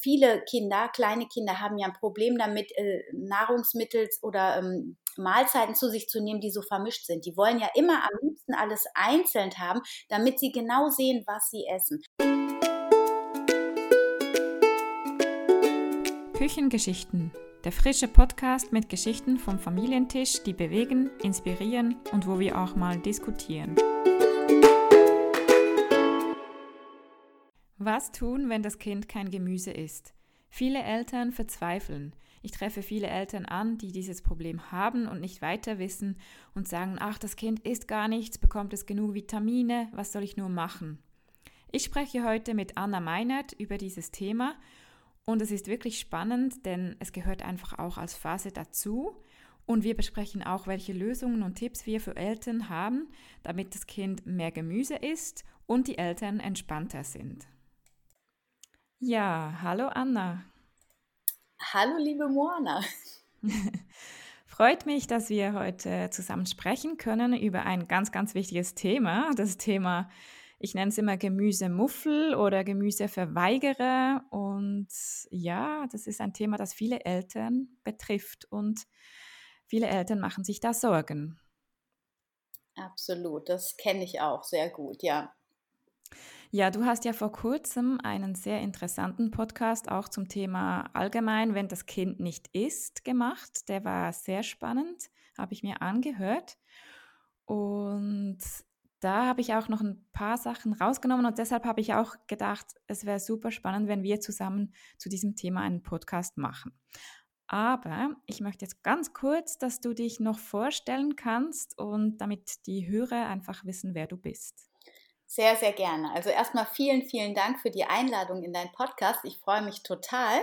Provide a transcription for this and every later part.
viele Kinder, kleine Kinder haben ja ein Problem damit, äh, Nahrungsmittel oder ähm, Mahlzeiten zu sich zu nehmen, die so vermischt sind. Die wollen ja immer am liebsten alles einzeln haben, damit sie genau sehen, was sie essen. Küchengeschichten. Der frische Podcast mit Geschichten vom Familientisch, die bewegen, inspirieren und wo wir auch mal diskutieren. Was tun, wenn das Kind kein Gemüse isst? Viele Eltern verzweifeln. Ich treffe viele Eltern an, die dieses Problem haben und nicht weiter wissen und sagen, ach, das Kind isst gar nichts, bekommt es genug Vitamine, was soll ich nur machen? Ich spreche heute mit Anna Meinert über dieses Thema und es ist wirklich spannend, denn es gehört einfach auch als Phase dazu. Und wir besprechen auch, welche Lösungen und Tipps wir für Eltern haben, damit das Kind mehr Gemüse isst und die Eltern entspannter sind. Ja, hallo Anna. Hallo liebe Moana. Freut mich, dass wir heute zusammen sprechen können über ein ganz, ganz wichtiges Thema. Das Thema, ich nenne es immer Gemüsemuffel oder Gemüseverweigerer. Und ja, das ist ein Thema, das viele Eltern betrifft und viele Eltern machen sich da Sorgen. Absolut, das kenne ich auch sehr gut, ja. Ja, du hast ja vor kurzem einen sehr interessanten Podcast auch zum Thema allgemein, wenn das Kind nicht isst, gemacht. Der war sehr spannend, habe ich mir angehört. Und da habe ich auch noch ein paar Sachen rausgenommen und deshalb habe ich auch gedacht, es wäre super spannend, wenn wir zusammen zu diesem Thema einen Podcast machen. Aber ich möchte jetzt ganz kurz, dass du dich noch vorstellen kannst und damit die Hörer einfach wissen, wer du bist. Sehr, sehr gerne. Also erstmal vielen, vielen Dank für die Einladung in deinen Podcast. Ich freue mich total.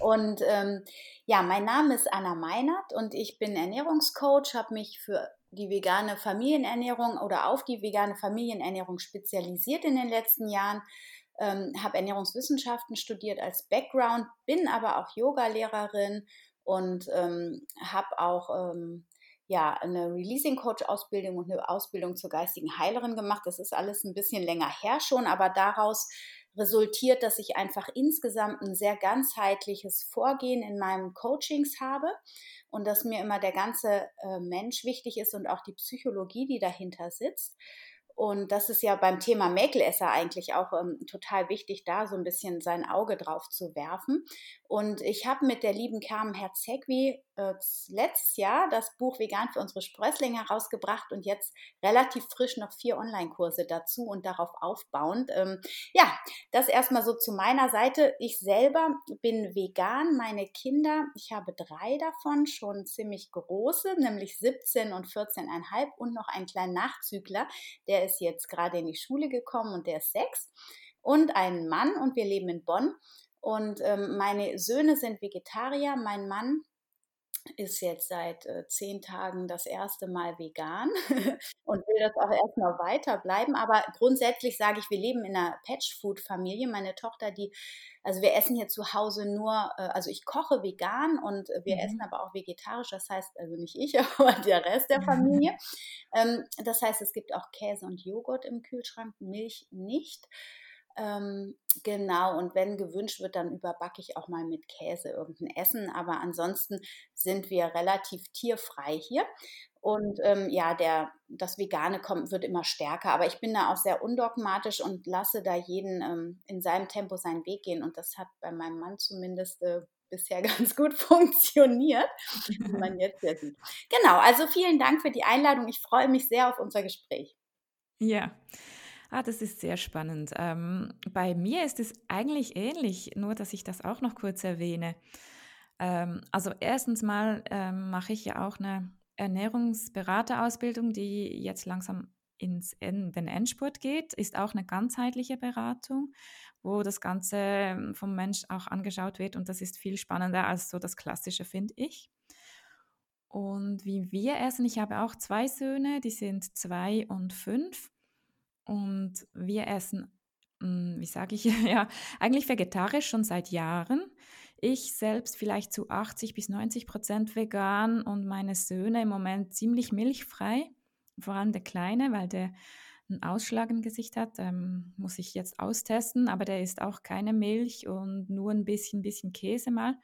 Und ähm, ja, mein Name ist Anna Meinert und ich bin Ernährungscoach, habe mich für die vegane Familienernährung oder auf die vegane Familienernährung spezialisiert in den letzten Jahren, ähm, habe Ernährungswissenschaften studiert als Background, bin aber auch Yoga-Lehrerin und ähm, habe auch ähm, ja, eine Releasing Coach Ausbildung und eine Ausbildung zur geistigen Heilerin gemacht. Das ist alles ein bisschen länger her schon, aber daraus resultiert, dass ich einfach insgesamt ein sehr ganzheitliches Vorgehen in meinen Coachings habe und dass mir immer der ganze äh, Mensch wichtig ist und auch die Psychologie, die dahinter sitzt. Und das ist ja beim Thema Mäkelesser eigentlich auch ähm, total wichtig, da so ein bisschen sein Auge drauf zu werfen. Und ich habe mit der lieben Carmen Herzegwi äh, letztes Jahr das Buch Vegan für unsere Sprösslinge herausgebracht und jetzt relativ frisch noch vier Online-Kurse dazu und darauf aufbauend. Ähm, ja, das erstmal so zu meiner Seite. Ich selber bin vegan, meine Kinder, ich habe drei davon, schon ziemlich große, nämlich 17 und 14,5 und noch einen kleinen Nachzügler, der ist jetzt gerade in die Schule gekommen und der ist sechs und einen Mann und wir leben in Bonn. Und ähm, meine Söhne sind Vegetarier, mein Mann ist jetzt seit äh, zehn Tagen das erste Mal vegan und will das auch erstmal weiter bleiben. Aber grundsätzlich sage ich, wir leben in einer Patch-Food-Familie. Meine Tochter, die, also wir essen hier zu Hause nur, äh, also ich koche vegan und wir mhm. essen aber auch vegetarisch. Das heißt, also nicht ich, aber der Rest der Familie. ähm, das heißt, es gibt auch Käse und Joghurt im Kühlschrank, Milch nicht. Ähm, genau, und wenn gewünscht wird, dann überbacke ich auch mal mit Käse irgendein Essen. Aber ansonsten sind wir relativ tierfrei hier. Und ähm, ja, der, das Vegane kommt, wird immer stärker. Aber ich bin da auch sehr undogmatisch und lasse da jeden ähm, in seinem Tempo seinen Weg gehen. Und das hat bei meinem Mann zumindest äh, bisher ganz gut funktioniert, wie man jetzt ja sieht. Genau, also vielen Dank für die Einladung. Ich freue mich sehr auf unser Gespräch. Ja. Ah, das ist sehr spannend. Ähm, bei mir ist es eigentlich ähnlich, nur dass ich das auch noch kurz erwähne. Ähm, also erstens mal ähm, mache ich ja auch eine Ernährungsberaterausbildung, die jetzt langsam ins in den Endspurt geht, ist auch eine ganzheitliche Beratung, wo das Ganze ähm, vom Mensch auch angeschaut wird und das ist viel spannender als so das Klassische, finde ich. Und wie wir essen, ich habe auch zwei Söhne, die sind zwei und fünf und wir essen, hm, wie sage ich, ja, eigentlich vegetarisch schon seit Jahren. Ich selbst vielleicht zu 80 bis 90 Prozent vegan und meine Söhne im Moment ziemlich milchfrei, vor allem der Kleine, weil der einen Ausschlag im Gesicht hat. Ähm, muss ich jetzt austesten, aber der isst auch keine Milch und nur ein bisschen, bisschen Käse mal.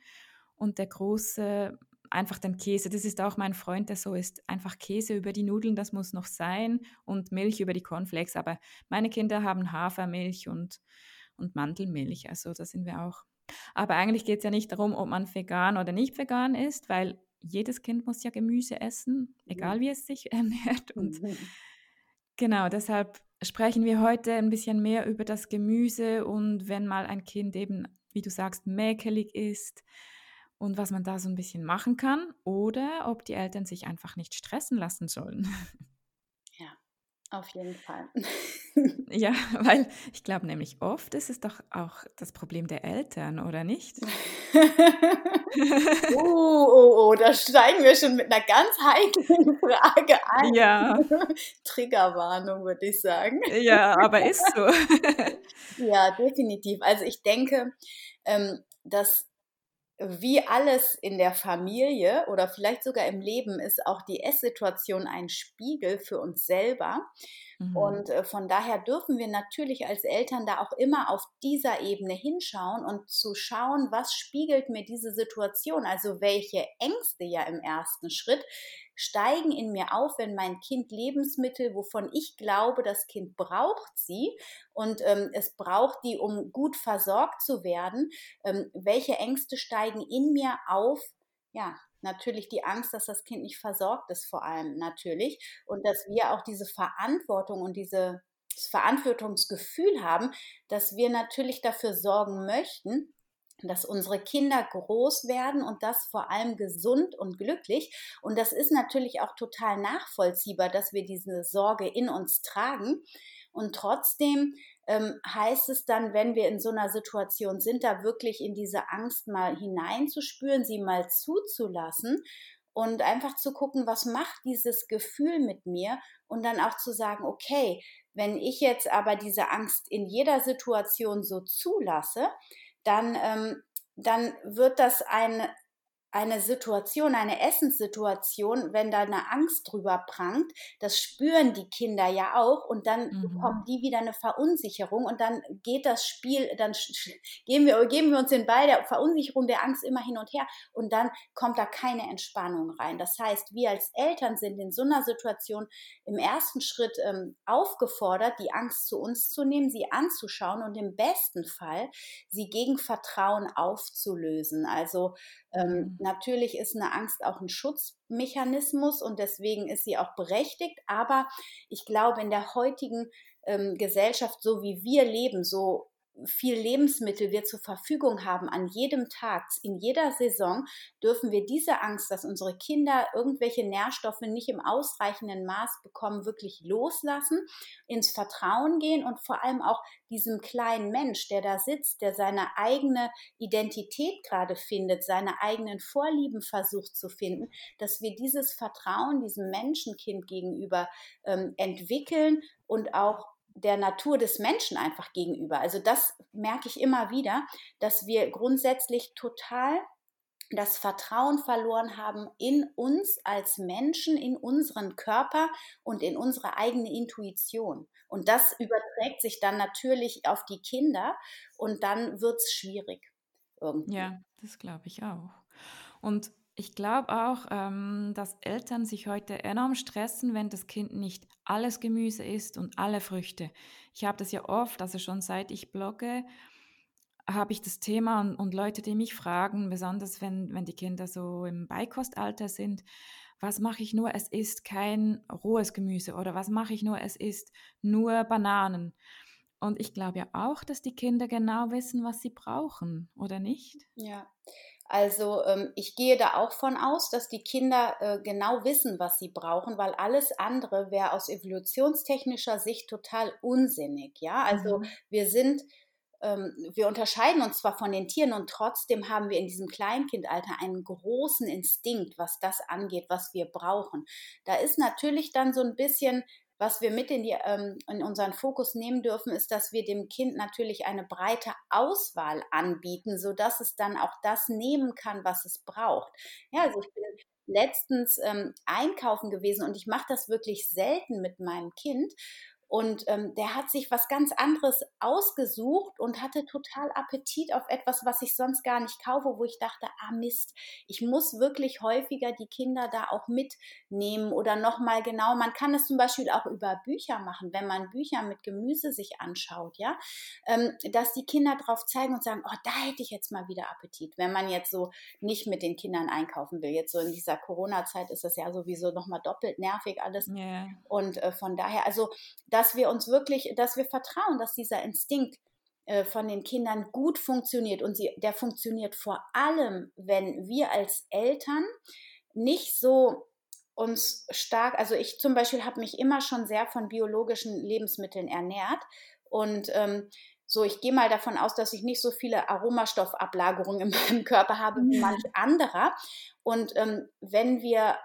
Und der Große einfach den Käse. Das ist auch mein Freund, der so ist. Einfach Käse über die Nudeln, das muss noch sein und Milch über die Cornflakes. Aber meine Kinder haben Hafermilch und, und Mandelmilch. Also da sind wir auch. Aber eigentlich geht es ja nicht darum, ob man vegan oder nicht vegan ist, weil jedes Kind muss ja Gemüse essen, egal wie es sich ernährt. Und genau, deshalb sprechen wir heute ein bisschen mehr über das Gemüse und wenn mal ein Kind eben, wie du sagst, mäkelig ist, und was man da so ein bisschen machen kann oder ob die Eltern sich einfach nicht stressen lassen sollen. Ja, auf jeden Fall. ja, weil ich glaube nämlich oft ist es doch auch das Problem der Eltern, oder nicht? oh, oh, oh, da steigen wir schon mit einer ganz heiklen Frage ein. Ja. Triggerwarnung, würde ich sagen. Ja, aber ist so. ja, definitiv. Also ich denke, ähm, dass wie alles in der Familie oder vielleicht sogar im Leben ist auch die Esssituation ein Spiegel für uns selber. Mhm. Und äh, von daher dürfen wir natürlich als Eltern da auch immer auf dieser Ebene hinschauen und zu schauen, was spiegelt mir diese Situation, also welche Ängste ja im ersten Schritt steigen in mir auf, wenn mein Kind Lebensmittel, wovon ich glaube, das Kind braucht sie. Und ähm, es braucht die, um gut versorgt zu werden, ähm, welche Ängste steigen in mir auf, ja, natürlich die Angst, dass das Kind nicht versorgt ist, vor allem natürlich. Und dass wir auch diese Verantwortung und diese, das Verantwortungsgefühl haben, dass wir natürlich dafür sorgen möchten, dass unsere Kinder groß werden und das vor allem gesund und glücklich. Und das ist natürlich auch total nachvollziehbar, dass wir diese Sorge in uns tragen. Und trotzdem ähm, heißt es dann, wenn wir in so einer Situation sind, da wirklich in diese Angst mal hineinzuspüren, sie mal zuzulassen und einfach zu gucken, was macht dieses Gefühl mit mir und dann auch zu sagen, okay, wenn ich jetzt aber diese Angst in jeder Situation so zulasse, dann, ähm, dann wird das ein eine Situation, eine Essenssituation, wenn da eine Angst drüber prangt, das spüren die Kinder ja auch und dann mhm. bekommen die wieder eine Verunsicherung und dann geht das Spiel, dann geben wir, geben wir uns den Ball der Verunsicherung, der Angst immer hin und her und dann kommt da keine Entspannung rein. Das heißt, wir als Eltern sind in so einer Situation im ersten Schritt ähm, aufgefordert, die Angst zu uns zu nehmen, sie anzuschauen und im besten Fall sie gegen Vertrauen aufzulösen. Also ähm. Natürlich ist eine Angst auch ein Schutzmechanismus und deswegen ist sie auch berechtigt. Aber ich glaube, in der heutigen ähm, Gesellschaft, so wie wir leben, so viel Lebensmittel wir zur Verfügung haben an jedem Tag, in jeder Saison, dürfen wir diese Angst, dass unsere Kinder irgendwelche Nährstoffe nicht im ausreichenden Maß bekommen, wirklich loslassen, ins Vertrauen gehen und vor allem auch diesem kleinen Mensch, der da sitzt, der seine eigene Identität gerade findet, seine eigenen Vorlieben versucht zu finden, dass wir dieses Vertrauen diesem Menschenkind gegenüber ähm, entwickeln und auch der Natur des Menschen einfach gegenüber. Also das merke ich immer wieder, dass wir grundsätzlich total das Vertrauen verloren haben in uns als Menschen, in unseren Körper und in unsere eigene Intuition. Und das überträgt sich dann natürlich auf die Kinder und dann wird es schwierig. Irgendwie. Ja, das glaube ich auch. Und ich glaube auch, ähm, dass Eltern sich heute enorm stressen, wenn das Kind nicht alles Gemüse isst und alle Früchte. Ich habe das ja oft, also schon seit ich blogge, habe ich das Thema und, und, Leute, die mich fragen, besonders wenn, wenn die Kinder so im Beikostalter sind, was mache ich nur, es ist kein rohes Gemüse oder was mache ich nur, es ist nur Bananen. Und ich glaube ja auch, dass die Kinder genau wissen, was sie brauchen, oder nicht? Ja, also ähm, ich gehe da auch von aus, dass die Kinder äh, genau wissen, was sie brauchen, weil alles andere wäre aus evolutionstechnischer Sicht total unsinnig. Ja, also mhm. wir sind ähm, wir unterscheiden uns zwar von den Tieren und trotzdem haben wir in diesem Kleinkindalter einen großen Instinkt, was das angeht, was wir brauchen. Da ist natürlich dann so ein bisschen was wir mit in, die, ähm, in unseren Fokus nehmen dürfen, ist, dass wir dem Kind natürlich eine breite Auswahl anbieten, sodass es dann auch das nehmen kann, was es braucht. Ja, also ich bin letztens ähm, einkaufen gewesen und ich mache das wirklich selten mit meinem Kind. Und ähm, der hat sich was ganz anderes ausgesucht und hatte total Appetit auf etwas, was ich sonst gar nicht kaufe, wo ich dachte, ah Mist, ich muss wirklich häufiger die Kinder da auch mitnehmen oder nochmal genau, man kann es zum Beispiel auch über Bücher machen, wenn man Bücher mit Gemüse sich anschaut, ja, ähm, dass die Kinder drauf zeigen und sagen, oh, da hätte ich jetzt mal wieder Appetit, wenn man jetzt so nicht mit den Kindern einkaufen will. Jetzt so in dieser Corona-Zeit ist das ja sowieso nochmal doppelt nervig alles. Yeah. Und äh, von daher, also, dass wir uns wirklich, dass wir vertrauen, dass dieser Instinkt äh, von den Kindern gut funktioniert und sie, der funktioniert vor allem, wenn wir als Eltern nicht so uns stark, also ich zum Beispiel habe mich immer schon sehr von biologischen Lebensmitteln ernährt und ähm, so, ich gehe mal davon aus, dass ich nicht so viele Aromastoffablagerungen in meinem Körper habe wie manch anderer. Und ähm, wenn wir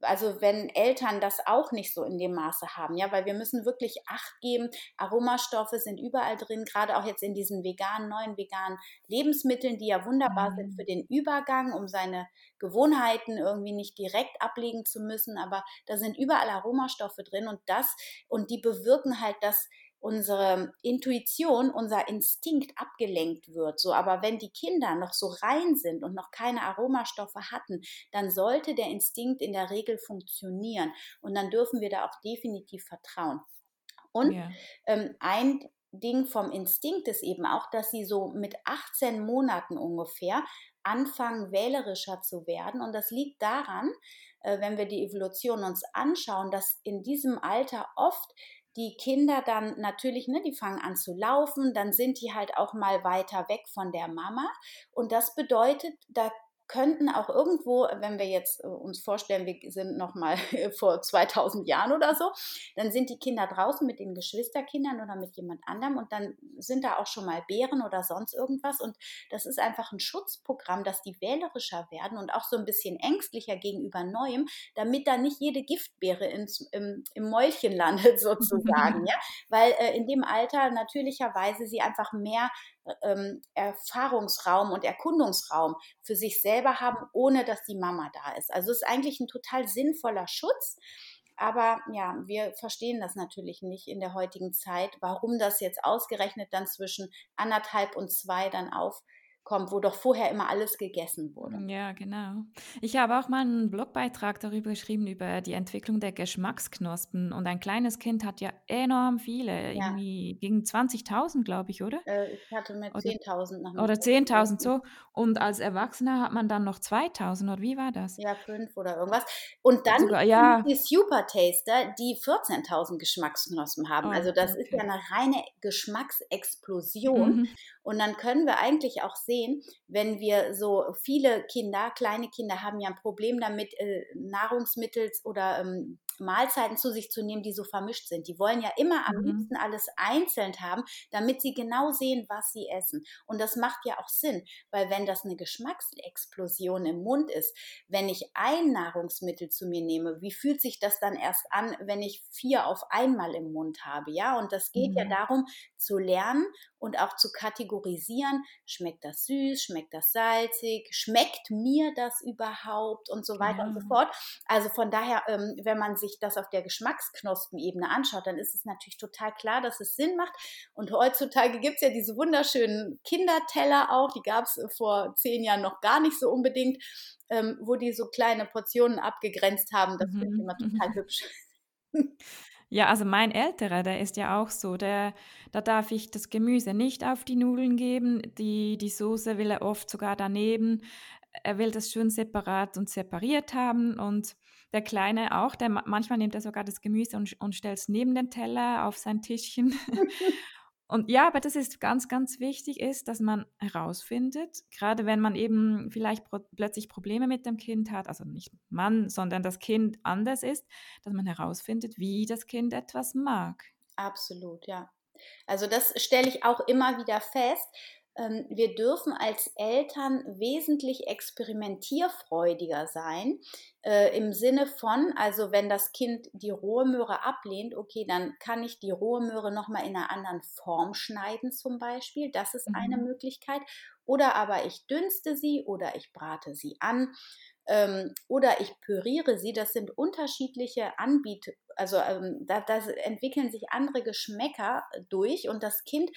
also wenn Eltern das auch nicht so in dem Maße haben, ja, weil wir müssen wirklich Acht geben. Aromastoffe sind überall drin, gerade auch jetzt in diesen veganen, neuen veganen Lebensmitteln, die ja wunderbar mhm. sind für den Übergang, um seine Gewohnheiten irgendwie nicht direkt ablegen zu müssen. Aber da sind überall Aromastoffe drin und das, und die bewirken halt, dass unsere Intuition, unser Instinkt abgelenkt wird. So, aber wenn die Kinder noch so rein sind und noch keine Aromastoffe hatten, dann sollte der Instinkt in der Regel funktionieren und dann dürfen wir da auch definitiv vertrauen. Und ja. ähm, ein Ding vom Instinkt ist eben auch, dass sie so mit 18 Monaten ungefähr anfangen, wählerischer zu werden. Und das liegt daran, äh, wenn wir die Evolution uns anschauen, dass in diesem Alter oft die Kinder dann natürlich, ne, die fangen an zu laufen, dann sind die halt auch mal weiter weg von der Mama. Und das bedeutet, da könnten auch irgendwo, wenn wir jetzt äh, uns vorstellen, wir sind noch mal vor 2000 Jahren oder so, dann sind die Kinder draußen mit den Geschwisterkindern oder mit jemand anderem und dann sind da auch schon mal Bären oder sonst irgendwas. Und das ist einfach ein Schutzprogramm, dass die wählerischer werden und auch so ein bisschen ängstlicher gegenüber Neuem, damit da nicht jede Giftbeere ins, im, im Mäulchen landet sozusagen, ja, weil äh, in dem Alter natürlicherweise sie einfach mehr ähm, Erfahrungsraum und Erkundungsraum für sich selber haben, ohne dass die Mama da ist. Also es ist eigentlich ein total sinnvoller Schutz. Aber ja, wir verstehen das natürlich nicht in der heutigen Zeit, warum das jetzt ausgerechnet dann zwischen anderthalb und zwei dann auf kommt, wo doch vorher immer alles gegessen wurde. Ja, genau. Ich habe auch mal einen Blogbeitrag darüber geschrieben, über die Entwicklung der Geschmacksknospen. Und ein kleines Kind hat ja enorm viele, ja. irgendwie gegen 20.000, glaube ich, oder? Äh, ich hatte mit 10.000 nach Oder 10.000 so. Und als Erwachsener hat man dann noch 2.000, oder wie war das? Ja, fünf oder irgendwas. Und dann Sogar, ja. die Super Taster, die 14.000 Geschmacksknospen haben. Oh, also das okay. ist ja eine reine Geschmacksexplosion. Mhm. Und dann können wir eigentlich auch sehen, wenn wir so viele Kinder, kleine Kinder haben ja ein Problem damit, äh, Nahrungsmittel oder ähm, Mahlzeiten zu sich zu nehmen, die so vermischt sind. Die wollen ja immer am mhm. liebsten alles einzeln haben, damit sie genau sehen, was sie essen. Und das macht ja auch Sinn, weil wenn das eine Geschmacksexplosion im Mund ist, wenn ich ein Nahrungsmittel zu mir nehme, wie fühlt sich das dann erst an, wenn ich vier auf einmal im Mund habe? Ja, und das geht mhm. ja darum, zu lernen und auch zu kategorisieren, schmeckt das süß, schmeckt das salzig, schmeckt mir das überhaupt und so weiter ja. und so fort. Also von daher, ähm, wenn man sich das auf der Geschmacksknospenebene anschaut, dann ist es natürlich total klar, dass es Sinn macht. Und heutzutage gibt es ja diese wunderschönen Kinderteller auch, die gab es vor zehn Jahren noch gar nicht so unbedingt, ähm, wo die so kleine Portionen abgegrenzt haben. Das mhm. finde ich immer total hübsch. Ja, also mein Älterer, der ist ja auch so, der, da darf ich das Gemüse nicht auf die Nudeln geben, die, die Soße will er oft sogar daneben. Er will das schön separat und separiert haben und der Kleine auch, der manchmal nimmt er sogar das Gemüse und, und stellt es neben den Teller auf sein Tischchen. Und ja, aber das ist ganz, ganz wichtig ist, dass man herausfindet, gerade wenn man eben vielleicht pro plötzlich Probleme mit dem Kind hat, also nicht Mann, sondern das Kind anders ist, dass man herausfindet, wie das Kind etwas mag. Absolut, ja. Also das stelle ich auch immer wieder fest, wir dürfen als Eltern wesentlich experimentierfreudiger sein. Äh, Im Sinne von, also wenn das Kind die rohe Möhre ablehnt, okay, dann kann ich die rohe Möhre nochmal in einer anderen Form schneiden zum Beispiel. Das ist mhm. eine Möglichkeit. Oder aber ich dünste sie oder ich brate sie an ähm, oder ich püriere sie. Das sind unterschiedliche Anbiet, also ähm, da, da entwickeln sich andere Geschmäcker durch und das Kind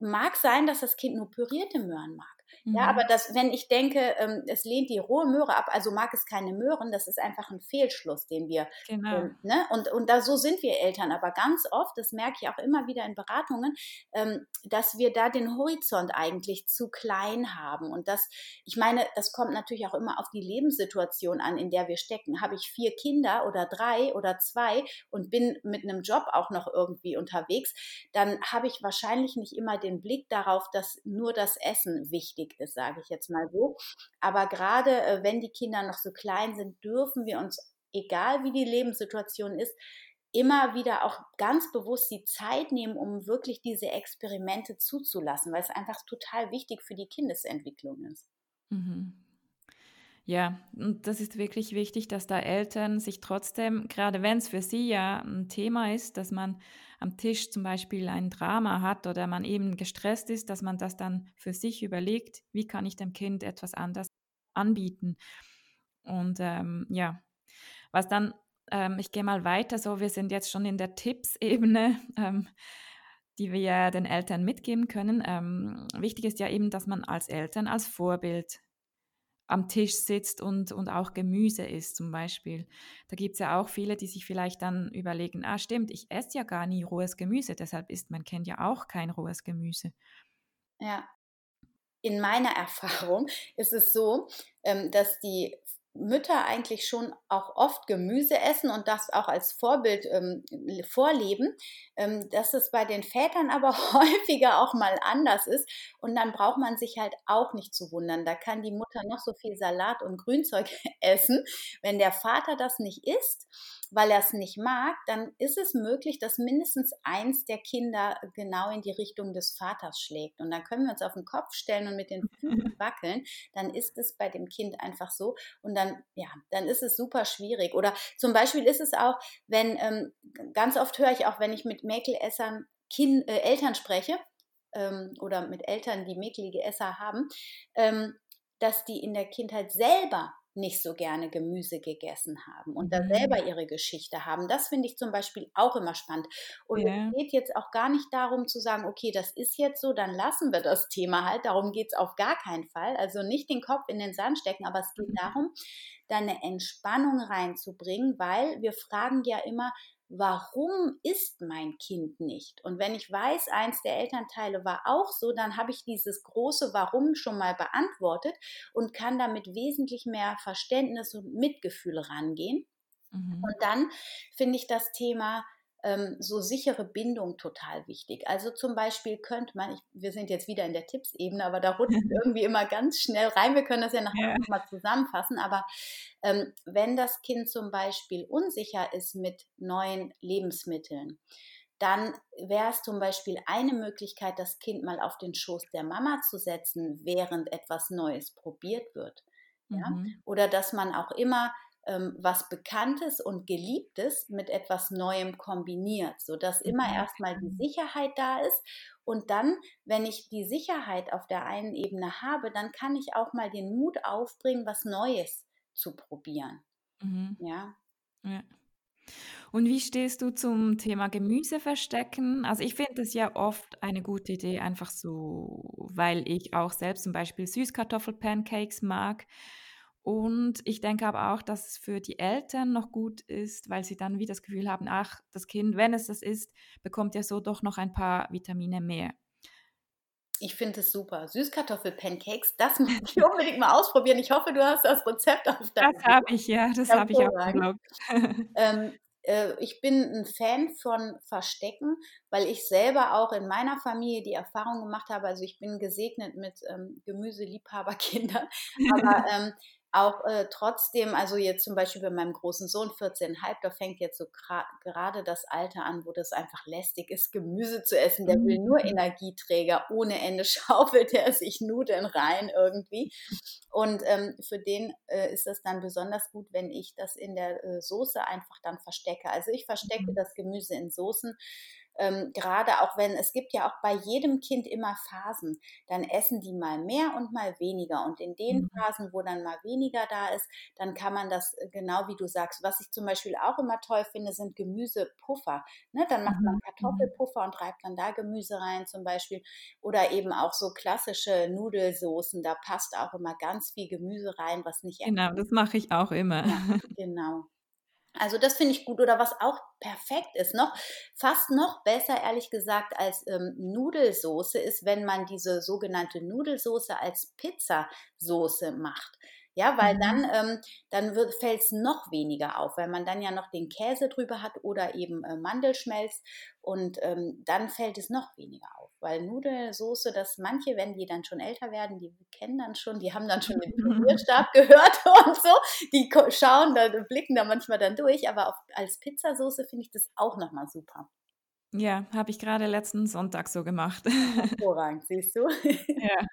mag sein, dass das Kind nur pürierte Möhren mag. Ja, mhm. aber das, wenn ich denke, ähm, es lehnt die rohe Möhre ab, also mag es keine Möhren, das ist einfach ein Fehlschluss, den wir, genau. ähm, ne? Und, und da so sind wir Eltern, aber ganz oft, das merke ich auch immer wieder in Beratungen, ähm, dass wir da den Horizont eigentlich zu klein haben. Und das, ich meine, das kommt natürlich auch immer auf die Lebenssituation an, in der wir stecken. Habe ich vier Kinder oder drei oder zwei und bin mit einem Job auch noch irgendwie unterwegs, dann habe ich wahrscheinlich nicht immer den Blick darauf, dass nur das Essen wichtig ist, sage ich jetzt mal so. Aber gerade äh, wenn die Kinder noch so klein sind, dürfen wir uns, egal wie die Lebenssituation ist, immer wieder auch ganz bewusst die Zeit nehmen, um wirklich diese Experimente zuzulassen, weil es einfach total wichtig für die Kindesentwicklung ist. Mhm. Ja, und das ist wirklich wichtig, dass da Eltern sich trotzdem, gerade wenn es für sie ja ein Thema ist, dass man am Tisch zum Beispiel ein Drama hat oder man eben gestresst ist, dass man das dann für sich überlegt, wie kann ich dem Kind etwas anders anbieten. Und ähm, ja, was dann, ähm, ich gehe mal weiter, so wir sind jetzt schon in der Tipps-Ebene. Ähm, die wir den Eltern mitgeben können. Ähm, wichtig ist ja eben, dass man als Eltern als Vorbild am Tisch sitzt und, und auch Gemüse isst zum Beispiel. Da gibt es ja auch viele, die sich vielleicht dann überlegen, ah stimmt, ich esse ja gar nie rohes Gemüse, deshalb isst mein Kind ja auch kein rohes Gemüse. Ja. In meiner Erfahrung ist es so, ähm, dass die Mütter eigentlich schon auch oft Gemüse essen und das auch als Vorbild ähm, vorleben, ähm, dass es bei den Vätern aber häufiger auch mal anders ist. Und dann braucht man sich halt auch nicht zu wundern. Da kann die Mutter noch so viel Salat und Grünzeug essen. Wenn der Vater das nicht isst, weil er es nicht mag, dann ist es möglich, dass mindestens eins der Kinder genau in die Richtung des Vaters schlägt. Und dann können wir uns auf den Kopf stellen und mit den Füßen wackeln. Dann ist es bei dem Kind einfach so. Und dann, ja, dann ist es super schwierig. Oder zum Beispiel ist es auch, wenn, ähm, ganz oft höre ich auch, wenn ich mit Mäkelessern kind, äh, Eltern spreche, ähm, oder mit Eltern, die mäkelige Esser haben, ähm, dass die in der Kindheit selber nicht so gerne Gemüse gegessen haben und da selber mhm. ihre Geschichte haben. Das finde ich zum Beispiel auch immer spannend. Und yeah. es geht jetzt auch gar nicht darum zu sagen, okay, das ist jetzt so, dann lassen wir das Thema halt. Darum geht es auf gar keinen Fall. Also nicht den Kopf in den Sand stecken, aber es geht mhm. darum, da eine Entspannung reinzubringen, weil wir fragen ja immer, warum ist mein Kind nicht? Und wenn ich weiß, eins der Elternteile war auch so, dann habe ich dieses große Warum schon mal beantwortet und kann damit wesentlich mehr Verständnis und Mitgefühl rangehen. Mhm. Und dann finde ich das Thema ähm, so sichere Bindung total wichtig. Also zum Beispiel könnte man, ich, wir sind jetzt wieder in der Tippsebene, aber da rutscht irgendwie immer ganz schnell rein. Wir können das ja nachher ja. nochmal zusammenfassen. Aber ähm, wenn das Kind zum Beispiel unsicher ist mit neuen Lebensmitteln, dann wäre es zum Beispiel eine Möglichkeit, das Kind mal auf den Schoß der Mama zu setzen, während etwas Neues probiert wird. Ja? Mhm. Oder dass man auch immer ähm, was Bekanntes und Geliebtes mit etwas Neuem kombiniert, sodass immer mhm. erstmal die Sicherheit da ist. Und dann, wenn ich die Sicherheit auf der einen Ebene habe, dann kann ich auch mal den Mut aufbringen, was Neues zu probieren. Mhm. Ja. ja. Und wie stehst du zum Thema Gemüse verstecken? Also ich finde es ja oft eine gute Idee, einfach so, weil ich auch selbst zum Beispiel Süßkartoffel-Pancakes mag. Und ich denke aber auch, dass es für die Eltern noch gut ist, weil sie dann wieder das Gefühl haben, ach, das Kind, wenn es das isst, bekommt ja so doch noch ein paar Vitamine mehr. Ich finde es super. Süßkartoffel-Pancakes, das muss ich unbedingt mal ausprobieren. Ich hoffe, du hast das Rezept auf deinem Das habe ich, ja, das habe ich auch geglaubt. ähm, äh, ich bin ein Fan von Verstecken, weil ich selber auch in meiner Familie die Erfahrung gemacht habe. Also ich bin gesegnet mit ähm, Gemüseliebhaberkindern. Aber ähm, auch äh, trotzdem, also jetzt zum Beispiel bei meinem großen Sohn 14,5, da fängt jetzt so gerade das Alter an, wo das einfach lästig ist, Gemüse zu essen. Der will nur mhm. Energieträger. Ohne Ende schaufelt er sich Nudeln rein irgendwie. Und ähm, für den äh, ist es dann besonders gut, wenn ich das in der äh, Soße einfach dann verstecke. Also ich verstecke mhm. das Gemüse in Soßen ähm, gerade auch wenn es gibt ja auch bei jedem Kind immer Phasen, dann essen die mal mehr und mal weniger. Und in den mhm. Phasen, wo dann mal weniger da ist, dann kann man das äh, genau wie du sagst. Was ich zum Beispiel auch immer toll finde, sind Gemüsepuffer. Ne? Dann macht man mhm. Kartoffelpuffer und reibt dann da Gemüse rein zum Beispiel. Oder eben auch so klassische Nudelsoßen. Da passt auch immer ganz viel Gemüse rein, was nicht. Genau, das mache ich auch immer. Ja, genau. Also das finde ich gut. Oder was auch perfekt ist, noch fast noch besser, ehrlich gesagt, als ähm, Nudelsoße ist, wenn man diese sogenannte Nudelsoße als Pizzasoße macht. Ja, weil mhm. dann, ähm, dann fällt es noch weniger auf, weil man dann ja noch den Käse drüber hat oder eben äh, Mandelschmelz und ähm, dann fällt es noch weniger auf. Weil Nudelsoße, dass manche, wenn die dann schon älter werden, die kennen dann schon, die haben dann schon den Probierstab gehört und so, die schauen, da blicken da manchmal dann durch, aber auf, als Pizzasoße finde ich das auch nochmal super. Ja, habe ich gerade letzten Sonntag so gemacht. Hervorragend, siehst du? ja.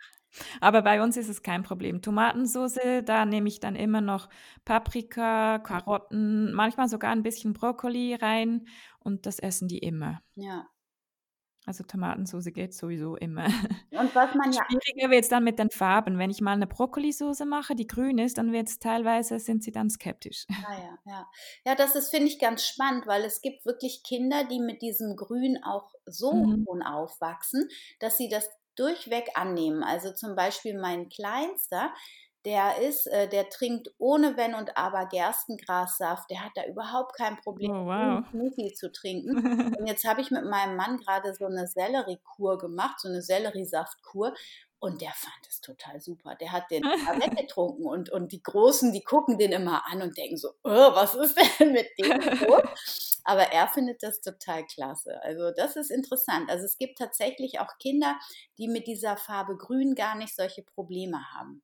Aber bei uns ist es kein Problem. Tomatensoße, da nehme ich dann immer noch Paprika, Karotten, manchmal sogar ein bisschen Brokkoli rein und das essen die immer. Ja. Also Tomatensoße geht sowieso immer. Und was man ja Schwieriger wird es dann mit den Farben. Wenn ich mal eine Brokkolisauce mache, die grün ist, dann wird es teilweise, sind sie dann skeptisch. Ah ja, ja. Ja, das ist, finde ich, ganz spannend, weil es gibt wirklich Kinder, die mit diesem Grün auch so mhm. aufwachsen, dass sie das durchweg annehmen. Also zum Beispiel mein Kleinster, der ist, äh, der trinkt ohne Wenn und Aber Gerstengrassaft. Der hat da überhaupt kein Problem, oh, wow. Smoothie zu trinken. und jetzt habe ich mit meinem Mann gerade so eine Selleriekur gemacht, so eine Selleriesaftkur. Und der fand es total super. Der hat den weggetrunken und, und die Großen, die gucken den immer an und denken so, oh, was ist denn mit dem? Aber er findet das total klasse. Also das ist interessant. Also es gibt tatsächlich auch Kinder, die mit dieser Farbe Grün gar nicht solche Probleme haben.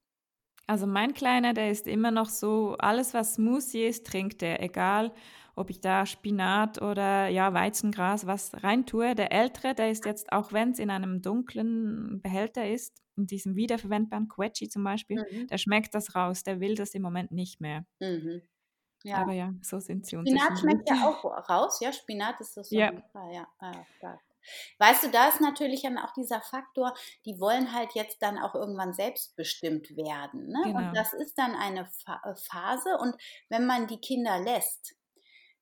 Also mein Kleiner, der ist immer noch so, alles was Smoothie ist, trinkt er, egal ob ich da Spinat oder ja Weizengras was reintue. Der Ältere, der ist jetzt, auch wenn es in einem dunklen Behälter ist, in diesem wiederverwendbaren Quetschi zum Beispiel, mhm. der schmeckt das raus, der will das im Moment nicht mehr. Mhm. Ja. Aber ja, so sind sie Spinat schmeckt ja auch raus, ja, Spinat ist das so. Ja. ja, ja, Weißt du, da ist natürlich dann auch dieser Faktor, die wollen halt jetzt dann auch irgendwann selbstbestimmt werden. Ne? Genau. Und das ist dann eine äh, Phase. Und wenn man die Kinder lässt,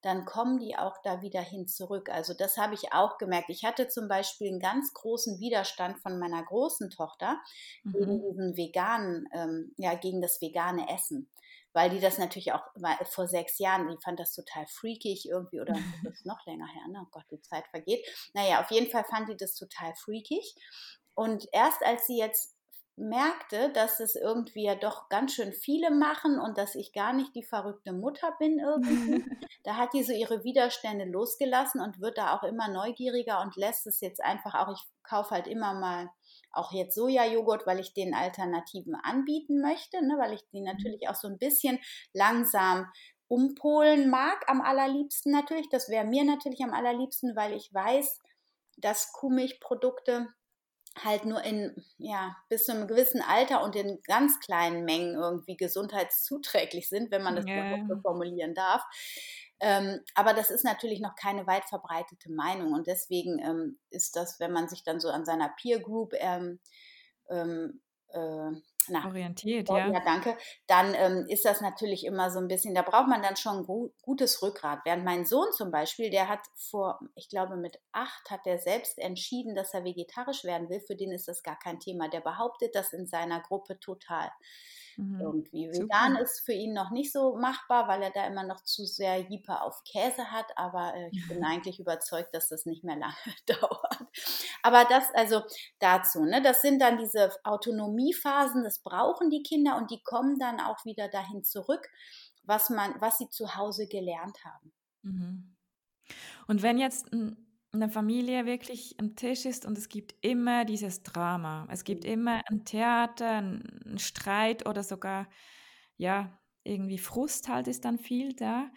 dann kommen die auch da wieder hin zurück. Also das habe ich auch gemerkt. Ich hatte zum Beispiel einen ganz großen Widerstand von meiner großen Tochter mhm. gegen diesen veganen, ähm, ja, gegen das vegane Essen weil die das natürlich auch vor sechs Jahren, die fand das total freakig irgendwie oder das ist noch länger her, ne? Oh Gott, die Zeit vergeht. Naja, auf jeden Fall fand die das total freakig. Und erst als sie jetzt merkte, dass es irgendwie ja doch ganz schön viele machen und dass ich gar nicht die verrückte Mutter bin irgendwie. da hat die so ihre Widerstände losgelassen und wird da auch immer neugieriger und lässt es jetzt einfach auch, ich kaufe halt immer mal auch jetzt Sojajoghurt, weil ich den Alternativen anbieten möchte, ne, weil ich die mhm. natürlich auch so ein bisschen langsam umpolen mag, am allerliebsten natürlich. Das wäre mir natürlich am allerliebsten, weil ich weiß, dass Kuhmilchprodukte halt nur in, ja, bis zu einem gewissen Alter und in ganz kleinen Mengen irgendwie gesundheitszuträglich sind, wenn man das yeah. so formulieren darf. Ähm, aber das ist natürlich noch keine weit verbreitete Meinung und deswegen ähm, ist das, wenn man sich dann so an seiner Peer Group ähm, ähm äh, na, orientiert, oh, ja. Ja, danke. Dann ähm, ist das natürlich immer so ein bisschen, da braucht man dann schon gu gutes Rückgrat. Während mein Sohn zum Beispiel, der hat vor, ich glaube mit acht, hat er selbst entschieden, dass er vegetarisch werden will. Für den ist das gar kein Thema. Der behauptet das in seiner Gruppe total. Mhm. Irgendwie. Vegan ist für ihn noch nicht so machbar, weil er da immer noch zu sehr Jeeper auf Käse hat, aber äh, ich bin eigentlich überzeugt, dass das nicht mehr lange dauert. Aber das, also dazu, ne, das sind dann diese Autonomiephasen, das brauchen die Kinder und die kommen dann auch wieder dahin zurück, was man, was sie zu Hause gelernt haben. Mhm. Und wenn jetzt ein eine Familie wirklich am Tisch ist und es gibt immer dieses Drama. Es gibt immer ein Theater, einen Streit oder sogar ja, irgendwie Frust halt ist dann viel da.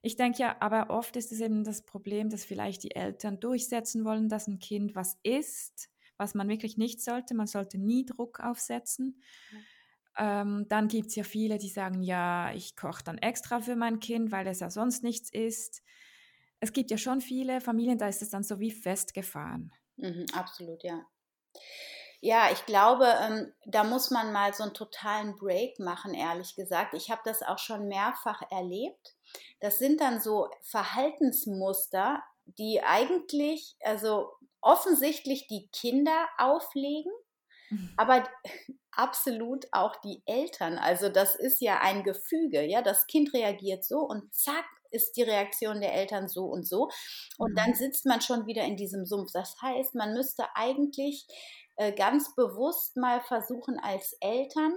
Ich denke ja, aber oft ist es eben das Problem, dass vielleicht die Eltern durchsetzen wollen, dass ein Kind was isst, was man wirklich nicht sollte. Man sollte nie Druck aufsetzen. Ja. Ähm, dann gibt es ja viele, die sagen, ja, ich koche dann extra für mein Kind, weil es ja sonst nichts isst. Es gibt ja schon viele Familien, da ist es dann so wie festgefahren. Mhm, absolut, ja. Ja, ich glaube, ähm, da muss man mal so einen totalen Break machen, ehrlich gesagt. Ich habe das auch schon mehrfach erlebt. Das sind dann so Verhaltensmuster, die eigentlich, also offensichtlich die Kinder auflegen, mhm. aber absolut auch die Eltern. Also das ist ja ein Gefüge, ja. Das Kind reagiert so und zack ist die Reaktion der Eltern so und so. Und mhm. dann sitzt man schon wieder in diesem Sumpf. Das heißt, man müsste eigentlich äh, ganz bewusst mal versuchen als Eltern,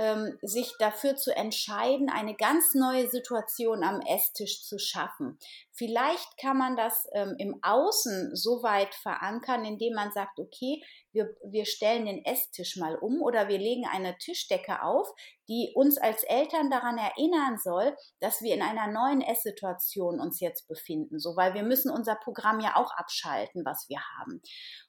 ähm, sich dafür zu entscheiden, eine ganz neue Situation am Esstisch zu schaffen. Vielleicht kann man das ähm, im Außen so weit verankern, indem man sagt, okay, wir, wir stellen den Esstisch mal um oder wir legen eine Tischdecke auf, die uns als Eltern daran erinnern soll, dass wir in einer neuen Esssituation uns jetzt befinden, so weil wir müssen unser Programm ja auch abschalten, was wir haben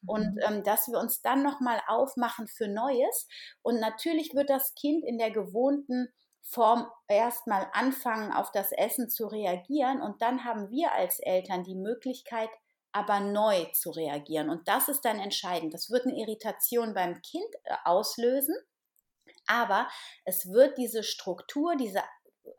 und mhm. ähm, dass wir uns dann noch mal aufmachen für Neues und natürlich wird das Kind in der gewohnten Form erstmal anfangen, auf das Essen zu reagieren. Und dann haben wir als Eltern die Möglichkeit, aber neu zu reagieren. Und das ist dann entscheidend. Das wird eine Irritation beim Kind äh, auslösen, aber es wird diese Struktur, diese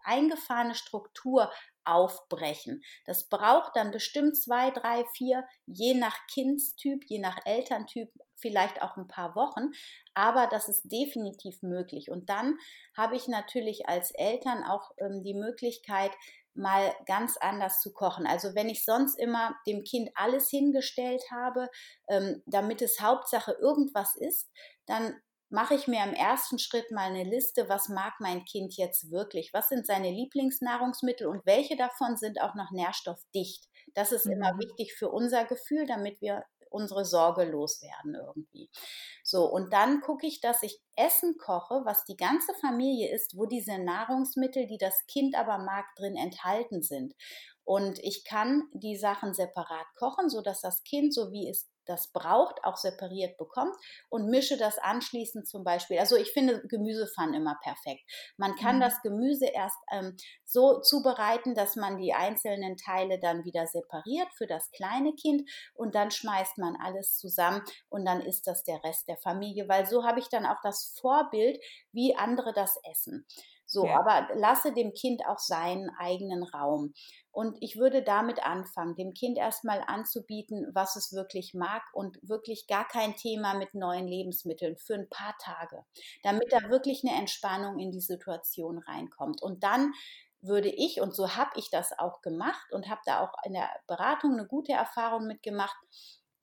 eingefahrene Struktur aufbrechen. Das braucht dann bestimmt zwei, drei, vier, je nach Kindstyp, je nach Elterntyp, vielleicht auch ein paar Wochen, aber das ist definitiv möglich. Und dann habe ich natürlich als Eltern auch ähm, die Möglichkeit, mal ganz anders zu kochen. Also wenn ich sonst immer dem Kind alles hingestellt habe, ähm, damit es Hauptsache irgendwas ist, dann mache ich mir im ersten Schritt mal eine Liste, was mag mein Kind jetzt wirklich, was sind seine Lieblingsnahrungsmittel und welche davon sind auch noch nährstoffdicht. Das ist mhm. immer wichtig für unser Gefühl, damit wir unsere Sorge loswerden irgendwie. So, und dann gucke ich, dass ich Essen koche, was die ganze Familie isst, wo diese Nahrungsmittel, die das Kind aber mag, drin enthalten sind. Und ich kann die Sachen separat kochen, sodass das Kind, so wie es das braucht, auch separiert bekommt und mische das anschließend zum Beispiel. Also ich finde Gemüsepfannen immer perfekt. Man kann mhm. das Gemüse erst ähm, so zubereiten, dass man die einzelnen Teile dann wieder separiert für das kleine Kind und dann schmeißt man alles zusammen und dann ist das der Rest der Familie, weil so habe ich dann auch das Vorbild, wie andere das essen. So, ja. aber lasse dem Kind auch seinen eigenen Raum. Und ich würde damit anfangen, dem Kind erstmal anzubieten, was es wirklich mag und wirklich gar kein Thema mit neuen Lebensmitteln für ein paar Tage, damit da wirklich eine Entspannung in die Situation reinkommt. Und dann würde ich, und so habe ich das auch gemacht und habe da auch in der Beratung eine gute Erfahrung mitgemacht,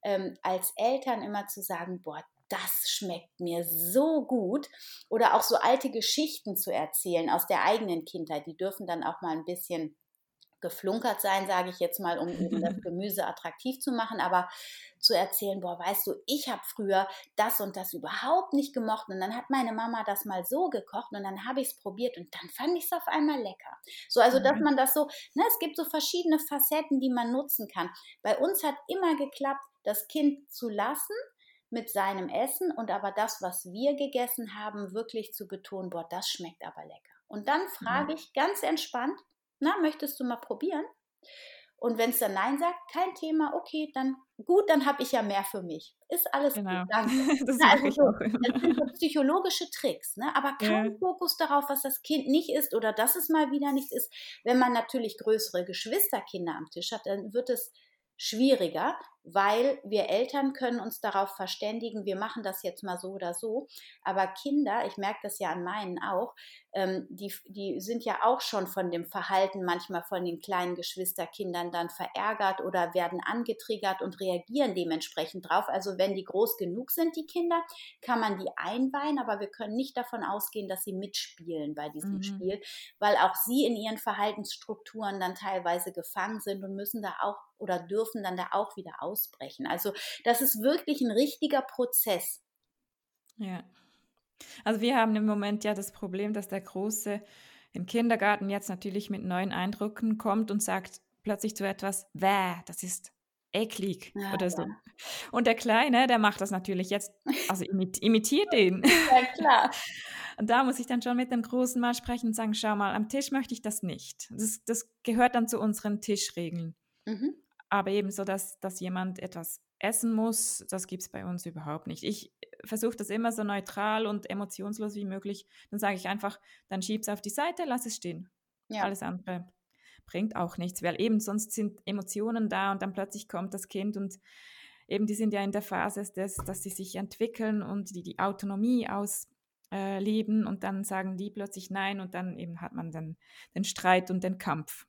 ähm, als Eltern immer zu sagen, boah, das schmeckt mir so gut. Oder auch so alte Geschichten zu erzählen aus der eigenen Kindheit. Die dürfen dann auch mal ein bisschen geflunkert sein, sage ich jetzt mal, um eben das Gemüse attraktiv zu machen, aber zu erzählen, boah, weißt du, ich habe früher das und das überhaupt nicht gemocht und dann hat meine Mama das mal so gekocht und dann habe ich es probiert und dann fand ich es auf einmal lecker. So, also dass mhm. man das so, ne, es gibt so verschiedene Facetten, die man nutzen kann. Bei uns hat immer geklappt, das Kind zu lassen, mit seinem Essen und aber das, was wir gegessen haben, wirklich zu betonen, boah, das schmeckt aber lecker. Und dann frage ich ganz entspannt, na, möchtest du mal probieren? Und wenn es dann Nein sagt, kein Thema, okay, dann gut, dann habe ich ja mehr für mich. Ist alles genau. gut, danke. das, Na, also so, das sind so psychologische Tricks, ne? aber kein ja. Fokus darauf, was das Kind nicht ist oder dass es mal wieder nichts ist. Wenn man natürlich größere Geschwisterkinder am Tisch hat, dann wird es schwieriger, weil wir Eltern können uns darauf verständigen, wir machen das jetzt mal so oder so. Aber Kinder, ich merke das ja an meinen auch, ähm, die, die sind ja auch schon von dem Verhalten manchmal von den kleinen Geschwisterkindern dann verärgert oder werden angetriggert und reagieren dementsprechend drauf. Also wenn die groß genug sind, die Kinder, kann man die einweihen, aber wir können nicht davon ausgehen, dass sie mitspielen bei diesem mhm. Spiel, weil auch sie in ihren Verhaltensstrukturen dann teilweise gefangen sind und müssen da auch oder dürfen dann da auch wieder ausbrechen. Also das ist wirklich ein richtiger Prozess. Ja. Also wir haben im Moment ja das Problem, dass der Große im Kindergarten jetzt natürlich mit neuen Eindrücken kommt und sagt plötzlich zu etwas, wäh, das ist eklig ja, oder so. Ja. Und der Kleine, der macht das natürlich jetzt, also imitiert ihn. Ja, klar. Und da muss ich dann schon mit dem Großen mal sprechen und sagen, schau mal, am Tisch möchte ich das nicht. Das, das gehört dann zu unseren Tischregeln. Mhm. Aber eben so, dass, dass jemand etwas essen muss, das gibt es bei uns überhaupt nicht. Ich versuche das immer so neutral und emotionslos wie möglich. Dann sage ich einfach, dann schieb es auf die Seite, lass es stehen. Ja. Alles andere bringt auch nichts, weil eben sonst sind Emotionen da und dann plötzlich kommt das Kind und eben die sind ja in der Phase, des, dass sie sich entwickeln und die die Autonomie ausleben und dann sagen die plötzlich nein und dann eben hat man dann den Streit und den Kampf.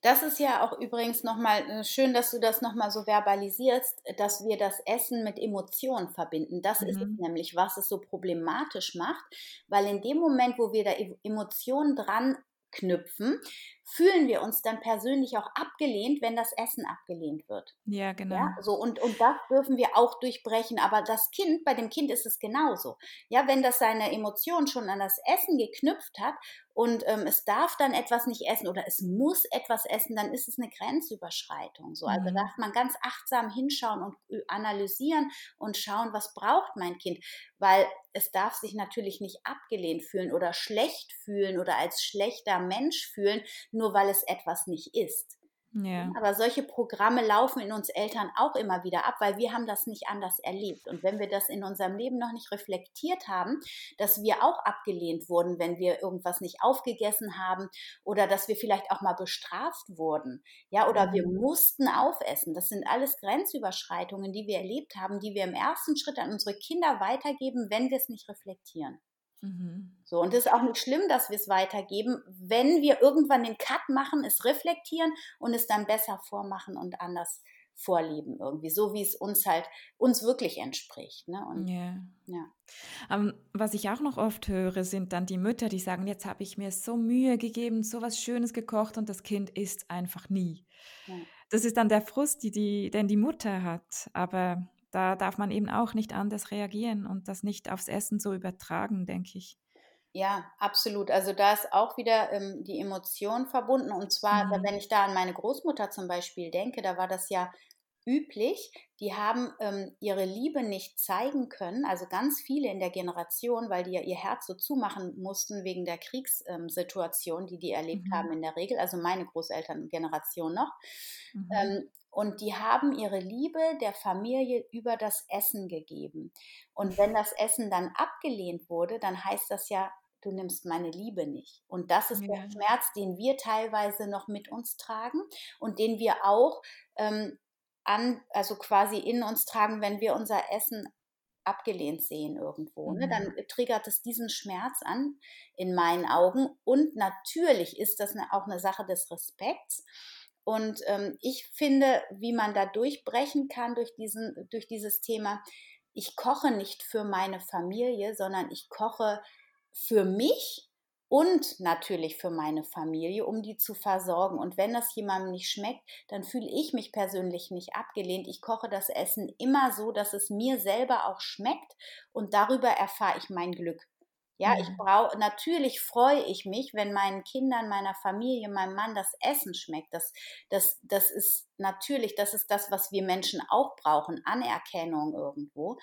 Das ist ja auch übrigens nochmal äh, schön, dass du das nochmal so verbalisierst, dass wir das Essen mit Emotionen verbinden. Das mhm. ist es nämlich, was es so problematisch macht, weil in dem Moment, wo wir da Emotionen dran knüpfen, fühlen wir uns dann persönlich auch abgelehnt, wenn das Essen abgelehnt wird. Ja, genau. Ja, so und, und das dürfen wir auch durchbrechen. Aber das Kind, bei dem Kind ist es genauso. Ja, wenn das seine Emotionen schon an das Essen geknüpft hat und ähm, es darf dann etwas nicht essen oder es muss etwas essen, dann ist es eine Grenzüberschreitung. So, also mhm. darf man ganz achtsam hinschauen und analysieren und schauen, was braucht mein Kind, weil es darf sich natürlich nicht abgelehnt fühlen oder schlecht fühlen oder als schlechter Mensch fühlen, nur weil es etwas nicht ist. Ja. Aber solche Programme laufen in uns Eltern auch immer wieder ab, weil wir haben das nicht anders erlebt. Und wenn wir das in unserem Leben noch nicht reflektiert haben, dass wir auch abgelehnt wurden, wenn wir irgendwas nicht aufgegessen haben oder dass wir vielleicht auch mal bestraft wurden, ja, oder mhm. wir mussten aufessen. Das sind alles Grenzüberschreitungen, die wir erlebt haben, die wir im ersten Schritt an unsere Kinder weitergeben, wenn wir es nicht reflektieren. Mhm. So, und es ist auch nicht schlimm, dass wir es weitergeben, wenn wir irgendwann den Cut machen, es reflektieren und es dann besser vormachen und anders vorleben irgendwie, so wie es uns halt, uns wirklich entspricht. Ne? Und, yeah. ja. Um, ähm, was ich auch noch oft höre, sind dann die Mütter, die sagen, jetzt habe ich mir so Mühe gegeben, so was Schönes gekocht und das Kind isst einfach nie. Ja. Das ist dann der Frust, die, die, den die Mutter hat. Aber da darf man eben auch nicht anders reagieren und das nicht aufs Essen so übertragen, denke ich. Ja, absolut. Also da ist auch wieder ähm, die Emotion verbunden. Und zwar, mhm. wenn ich da an meine Großmutter zum Beispiel denke, da war das ja üblich. Die haben ähm, ihre Liebe nicht zeigen können, also ganz viele in der Generation, weil die ja ihr Herz so zumachen mussten wegen der Kriegssituation, ähm, die die erlebt mhm. haben in der Regel, also meine Großelterngeneration noch. Mhm. Ähm, und die haben ihre Liebe der Familie über das Essen gegeben. Und wenn das Essen dann abgelehnt wurde, dann heißt das ja, du nimmst meine Liebe nicht. Und das ist ja. der Schmerz, den wir teilweise noch mit uns tragen und den wir auch ähm, an, also quasi in uns tragen, wenn wir unser Essen abgelehnt sehen irgendwo. Ne? Dann mhm. triggert es diesen Schmerz an in meinen Augen. Und natürlich ist das auch eine Sache des Respekts. Und ähm, ich finde, wie man da durchbrechen kann durch, diesen, durch dieses Thema, ich koche nicht für meine Familie, sondern ich koche für mich und natürlich für meine Familie, um die zu versorgen. Und wenn das jemandem nicht schmeckt, dann fühle ich mich persönlich nicht abgelehnt. Ich koche das Essen immer so, dass es mir selber auch schmeckt und darüber erfahre ich mein Glück. Ja, ich brauche, natürlich freue ich mich, wenn meinen Kindern, meiner Familie, meinem Mann das Essen schmeckt. Das, das, das ist natürlich, das ist das, was wir Menschen auch brauchen, Anerkennung irgendwo.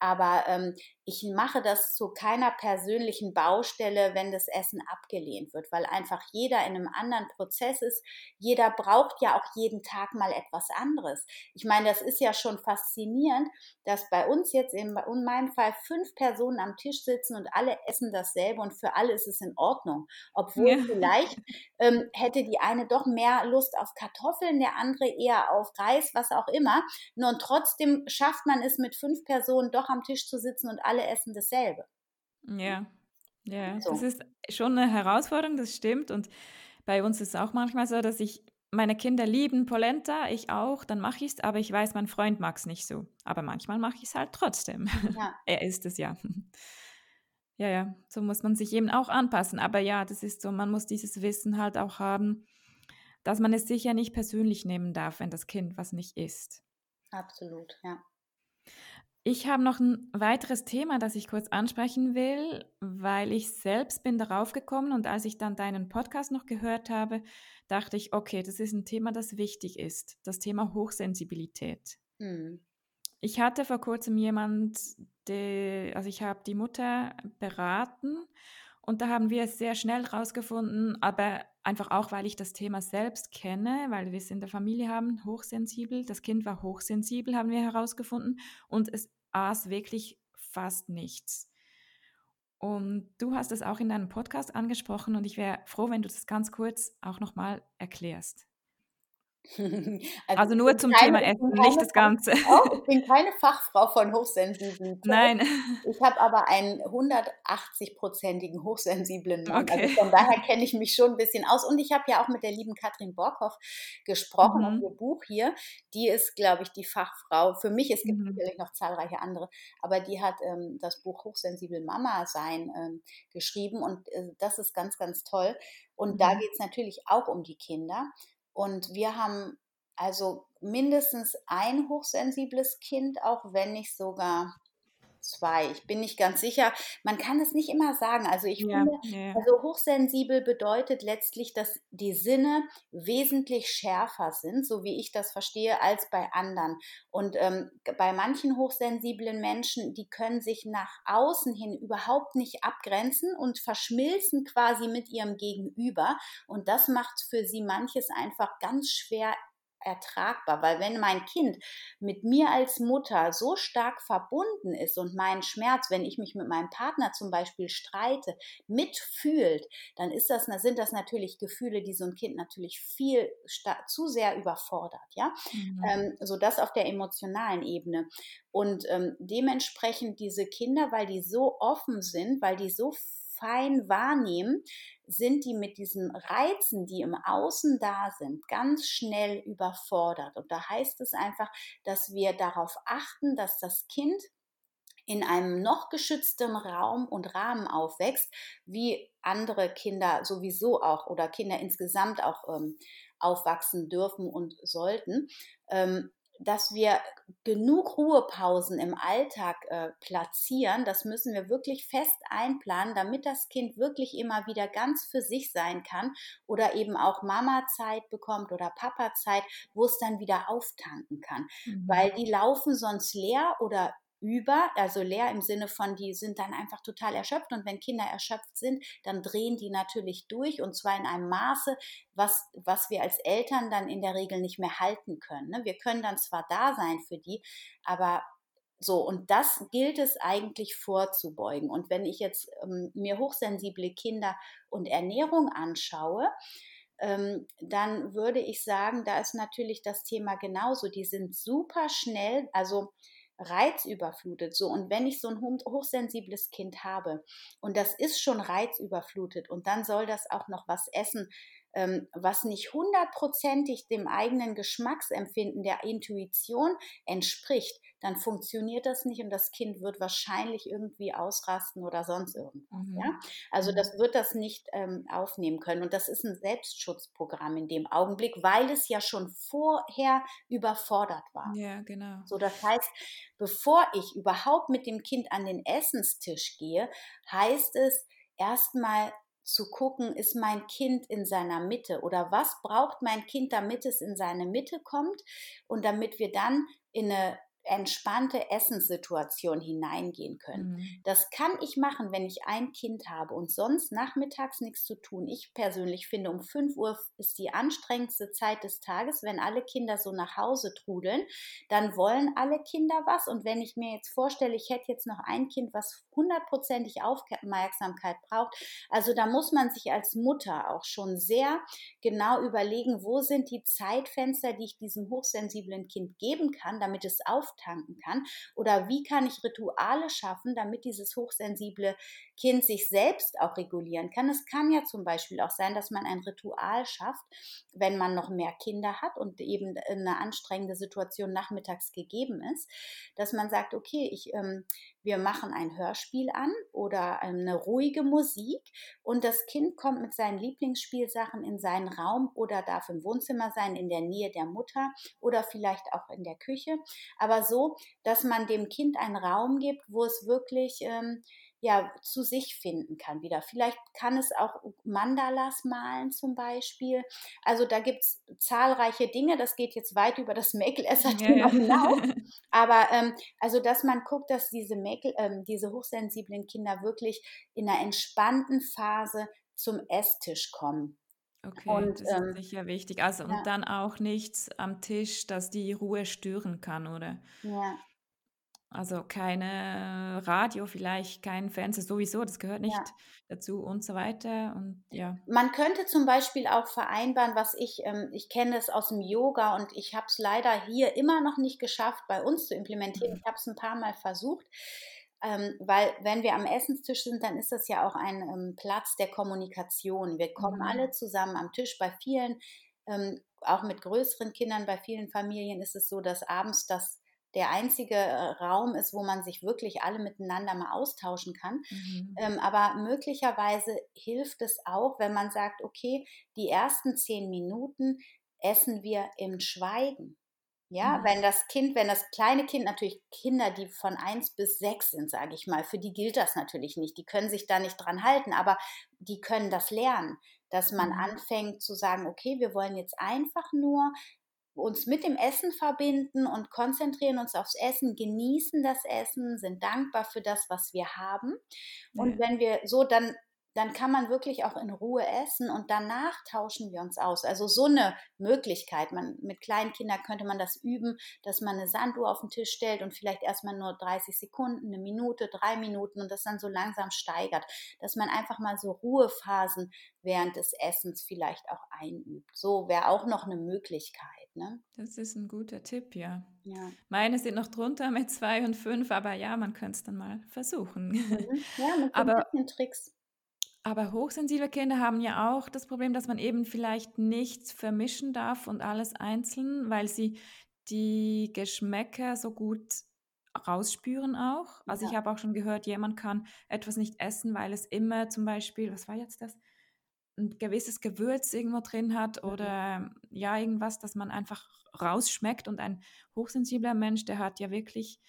Aber ähm, ich mache das zu keiner persönlichen Baustelle, wenn das Essen abgelehnt wird, weil einfach jeder in einem anderen Prozess ist. Jeder braucht ja auch jeden Tag mal etwas anderes. Ich meine, das ist ja schon faszinierend, dass bei uns jetzt in, in meinem Fall fünf Personen am Tisch sitzen und alle essen dasselbe und für alle ist es in Ordnung. Obwohl ja. vielleicht ähm, hätte die eine doch mehr Lust auf Kartoffeln, der andere eher auf Reis, was auch immer. Nur und trotzdem schafft man es mit fünf Personen doch am Tisch zu sitzen und alle essen dasselbe. Ja, ja, so. das ist schon eine Herausforderung, das stimmt. Und bei uns ist es auch manchmal so, dass ich meine Kinder lieben Polenta, ich auch, dann mache ich es, aber ich weiß, mein Freund mag es nicht so. Aber manchmal mache ich es halt trotzdem. Ja. er isst es ja. Ja, ja, so muss man sich eben auch anpassen. Aber ja, das ist so, man muss dieses Wissen halt auch haben, dass man es sicher nicht persönlich nehmen darf, wenn das Kind was nicht isst. Absolut, ja. Ich habe noch ein weiteres Thema, das ich kurz ansprechen will, weil ich selbst bin darauf gekommen und als ich dann deinen Podcast noch gehört habe, dachte ich, okay, das ist ein Thema, das wichtig ist, das Thema Hochsensibilität. Hm. Ich hatte vor kurzem jemand, der, also ich habe die Mutter beraten und da haben wir es sehr schnell rausgefunden, aber einfach auch, weil ich das Thema selbst kenne, weil wir es in der Familie haben, hochsensibel. Das Kind war hochsensibel, haben wir herausgefunden und es aß wirklich fast nichts. Und du hast es auch in deinem Podcast angesprochen und ich wäre froh, wenn du das ganz kurz auch nochmal erklärst. Also, also nur zum keine, Thema Essen, nicht das Ganze. Auch, ich bin keine Fachfrau von Hochsensiblen. Nein. Ich habe aber einen 180-prozentigen hochsensiblen Mann. Also okay. Also von daher kenne ich mich schon ein bisschen aus. Und ich habe ja auch mit der lieben Katrin Borkhoff gesprochen, mhm. ihr Buch hier. Die ist, glaube ich, die Fachfrau. Für mich, es gibt mhm. natürlich noch zahlreiche andere, aber die hat ähm, das Buch Hochsensibel Mama sein ähm, geschrieben. Und äh, das ist ganz, ganz toll. Und mhm. da geht es natürlich auch um die Kinder. Und wir haben also mindestens ein hochsensibles Kind, auch wenn nicht sogar zwei. Ich bin nicht ganz sicher. Man kann es nicht immer sagen. Also ich ja, finde, ja. also hochsensibel bedeutet letztlich, dass die Sinne wesentlich schärfer sind, so wie ich das verstehe, als bei anderen. Und ähm, bei manchen hochsensiblen Menschen, die können sich nach außen hin überhaupt nicht abgrenzen und verschmilzen quasi mit ihrem Gegenüber. Und das macht für sie manches einfach ganz schwer ertragbar, weil wenn mein Kind mit mir als Mutter so stark verbunden ist und meinen Schmerz, wenn ich mich mit meinem Partner zum Beispiel streite, mitfühlt, dann ist das, sind das natürlich Gefühle, die so ein Kind natürlich viel zu sehr überfordert, ja, mhm. ähm, so das auf der emotionalen Ebene und ähm, dementsprechend diese Kinder, weil die so offen sind, weil die so fein wahrnehmen, sind die mit diesen Reizen, die im Außen da sind, ganz schnell überfordert. Und da heißt es einfach, dass wir darauf achten, dass das Kind in einem noch geschützten Raum und Rahmen aufwächst, wie andere Kinder sowieso auch oder Kinder insgesamt auch ähm, aufwachsen dürfen und sollten. Ähm, dass wir genug Ruhepausen im Alltag äh, platzieren, das müssen wir wirklich fest einplanen, damit das Kind wirklich immer wieder ganz für sich sein kann oder eben auch Mama-Zeit bekommt oder Papa-Zeit, wo es dann wieder auftanken kann. Mhm. Weil die laufen sonst leer oder über, also leer im Sinne von, die sind dann einfach total erschöpft. Und wenn Kinder erschöpft sind, dann drehen die natürlich durch und zwar in einem Maße, was, was wir als Eltern dann in der Regel nicht mehr halten können. Ne? Wir können dann zwar da sein für die, aber so, und das gilt es eigentlich vorzubeugen. Und wenn ich jetzt ähm, mir hochsensible Kinder und Ernährung anschaue, ähm, dann würde ich sagen, da ist natürlich das Thema genauso. Die sind super schnell, also reizüberflutet. So, und wenn ich so ein hochsensibles Kind habe und das ist schon reizüberflutet und dann soll das auch noch was essen, was nicht hundertprozentig dem eigenen Geschmacksempfinden der Intuition entspricht, dann funktioniert das nicht und das Kind wird wahrscheinlich irgendwie ausrasten oder sonst irgendwas. Mhm. Ja? Also mhm. das wird das nicht ähm, aufnehmen können. Und das ist ein Selbstschutzprogramm in dem Augenblick, weil es ja schon vorher überfordert war. Ja, genau. So, das heißt, bevor ich überhaupt mit dem Kind an den Essenstisch gehe, heißt es erstmal zu gucken, ist mein Kind in seiner Mitte oder was braucht mein Kind, damit es in seine Mitte kommt? Und damit wir dann in eine entspannte Essenssituation hineingehen können. Mhm. Das kann ich machen, wenn ich ein Kind habe und sonst nachmittags nichts zu tun. Ich persönlich finde, um 5 Uhr ist die anstrengendste Zeit des Tages, wenn alle Kinder so nach Hause trudeln, dann wollen alle Kinder was. Und wenn ich mir jetzt vorstelle, ich hätte jetzt noch ein Kind, was hundertprozentig Aufmerksamkeit braucht, also da muss man sich als Mutter auch schon sehr genau überlegen, wo sind die Zeitfenster, die ich diesem hochsensiblen Kind geben kann, damit es auf auftanken kann? Oder wie kann ich Rituale schaffen, damit dieses hochsensible Kind sich selbst auch regulieren kann? Es kann ja zum Beispiel auch sein, dass man ein Ritual schafft, wenn man noch mehr Kinder hat und eben eine anstrengende Situation nachmittags gegeben ist, dass man sagt, okay, ich ähm, wir machen ein Hörspiel an oder eine ruhige Musik und das Kind kommt mit seinen Lieblingsspielsachen in seinen Raum oder darf im Wohnzimmer sein, in der Nähe der Mutter oder vielleicht auch in der Küche, aber so, dass man dem Kind einen Raum gibt, wo es wirklich ähm, ja, zu sich finden kann wieder. Vielleicht kann es auch Mandalas malen zum Beispiel. Also da gibt es zahlreiche Dinge, das geht jetzt weit über das Mäkelesser-Thema ja, hinaus. Aber ähm, also, dass man guckt, dass diese Mäkel, ähm, diese hochsensiblen Kinder wirklich in einer entspannten Phase zum Esstisch kommen. Okay, und, das ähm, ist sicher wichtig. Also ja. und dann auch nichts am Tisch, das die Ruhe stören kann, oder? Ja, also keine Radio, vielleicht kein Fernseher sowieso, das gehört nicht Ja. dazu und so weiter. Und ja. Man könnte zum Beispiel auch vereinbaren, was ich, ähm, ich kenne es aus dem Yoga und ich habe es leider hier immer noch nicht geschafft, bei uns zu implementieren. Mhm. Ich habe es ein paar Mal versucht, ähm, weil wenn wir am Essenstisch sind, dann ist das ja auch ein ähm, Platz der Kommunikation. Wir kommen Mhm. alle zusammen am Tisch. Bei vielen, ähm, auch mit größeren Kindern, bei vielen Familien ist es so, dass abends das der einzige äh, Raum ist, wo man sich wirklich alle miteinander mal austauschen kann. Mhm. Ähm, aber möglicherweise hilft es auch, wenn man sagt, okay, die ersten zehn Minuten essen wir im Schweigen. Ja, mhm. wenn das Kind, wenn das kleine Kind, natürlich Kinder, die von eins bis sechs sind, sage ich mal, für die gilt das natürlich nicht. Die können sich da nicht dran halten, aber die können das lernen, dass man mhm. anfängt zu sagen, okay, wir wollen jetzt einfach nur uns mit dem Essen verbinden und konzentrieren uns aufs Essen, genießen das Essen, sind dankbar für das, was wir haben. Und ja. wenn wir so dann dann kann man wirklich auch in Ruhe essen und danach tauschen wir uns aus. Also so eine Möglichkeit. Man, mit kleinen Kindern könnte man das üben, dass man eine Sanduhr auf den Tisch stellt und vielleicht erstmal nur 30 Sekunden, eine Minute, drei Minuten und das dann so langsam steigert. Dass man einfach mal so Ruhephasen während des Essens vielleicht auch einübt. So wäre auch noch eine Möglichkeit. Ne? Das ist ein guter Tipp, ja. ja. Meine sind noch drunter mit zwei und fünf, aber ja, man könnte es dann mal versuchen. Mhm. Ja, mit aber, Tricks. Aber hochsensible Kinder haben ja auch das Problem, dass man eben vielleicht nichts vermischen darf und alles einzeln, weil sie die Geschmäcker so gut rausspüren auch. Also ja. ich habe auch schon gehört, jemand kann etwas nicht essen, weil es immer zum Beispiel, was war jetzt das? Ein gewisses Gewürz irgendwo drin hat mhm. oder ja, irgendwas, das man einfach rausschmeckt. Und ein hochsensibler Mensch, der hat ja wirklich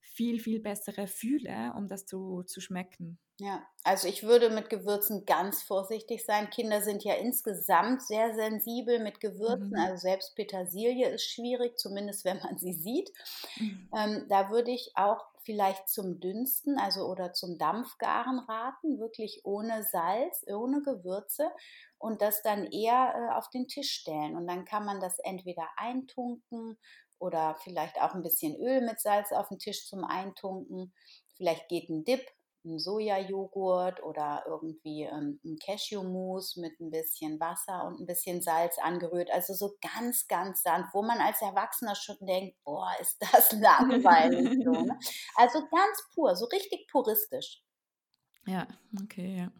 viel, viel bessere Fühle, um das zu, zu schmecken. Ja, also ich würde mit Gewürzen ganz vorsichtig sein. Kinder sind ja insgesamt sehr sensibel mit Gewürzen. Mhm. Also selbst Petersilie ist schwierig, zumindest wenn man sie sieht. Mhm. Ähm, da würde ich auch vielleicht zum Dünsten, also oder zum Dampfgaren raten, wirklich ohne Salz, ohne Gewürze und das dann eher äh, auf den Tisch stellen. Und dann kann man das entweder eintunken oder vielleicht auch ein bisschen Öl mit Salz auf den Tisch zum Eintunken. Vielleicht geht ein Dip ein Sojajoghurt oder irgendwie ähm, ein Cashewmus mit ein bisschen Wasser und ein bisschen Salz angerührt. Also so ganz, ganz sanft, wo man als Erwachsener schon denkt, boah, ist das langweilig. so, ne? Also ganz pur, so richtig puristisch. Ja, okay, ja.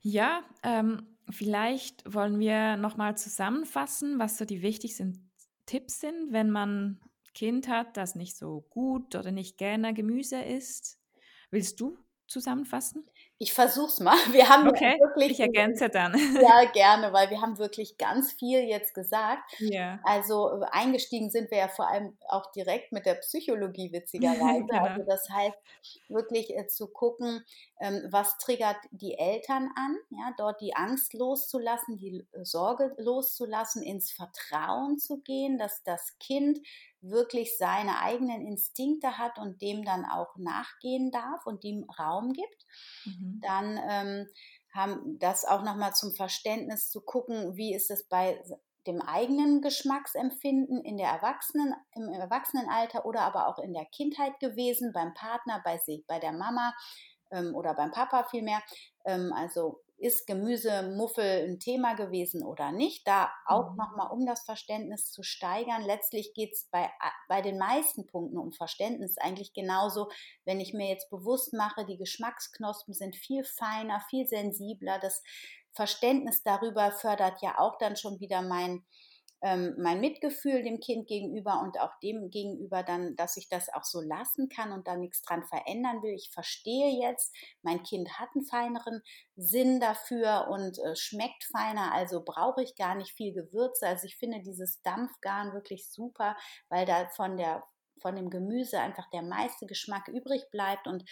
Ja, ähm, vielleicht wollen wir nochmal zusammenfassen, was so die wichtigsten Tipps sind, wenn man Kind hat, das nicht so gut oder nicht gerne Gemüse isst. Willst du zusammenfassen? Ich versuch's mal. Wir haben okay, wirklich. Ich ergänze dann. Ja, gerne, weil wir haben wirklich ganz viel jetzt gesagt. Ja. Also eingestiegen sind wir ja vor allem auch direkt mit der Psychologie witzigerweise. genau. Also das heißt wirklich äh, zu gucken, ähm, was triggert die Eltern an, ja, dort die Angst loszulassen, die Sorge loszulassen, ins Vertrauen zu gehen, dass das Kind wirklich seine eigenen Instinkte hat und dem dann auch nachgehen darf und dem Raum gibt. Mhm. Dann ähm, haben das auch nochmal zum Verständnis zu gucken, wie ist es bei dem eigenen Geschmacksempfinden in der Erwachsenen, im Erwachsenenalter oder aber auch in der Kindheit gewesen, beim Partner, bei sich, bei der Mama ähm, oder beim Papa vielmehr. Ähm, also ist Gemüsemuffel ein Thema gewesen oder nicht. Da auch mhm. nochmal, um das Verständnis zu steigern. Letztlich geht es bei, bei den meisten Punkten um Verständnis eigentlich genauso, wenn ich mir jetzt bewusst mache, die Geschmacksknospen sind viel feiner, viel sensibler. Das Verständnis darüber fördert ja auch dann schon wieder mein ähm, mein Mitgefühl dem Kind gegenüber und auch dem gegenüber dann, dass ich das auch so lassen kann und da nichts dran verändern will. Ich verstehe jetzt, mein Kind hat einen feineren Sinn dafür und äh, schmeckt feiner, also brauche ich gar nicht viel Gewürze. Also ich finde dieses Dampfgarn wirklich super, weil da von der von dem Gemüse einfach der meiste Geschmack übrig bleibt und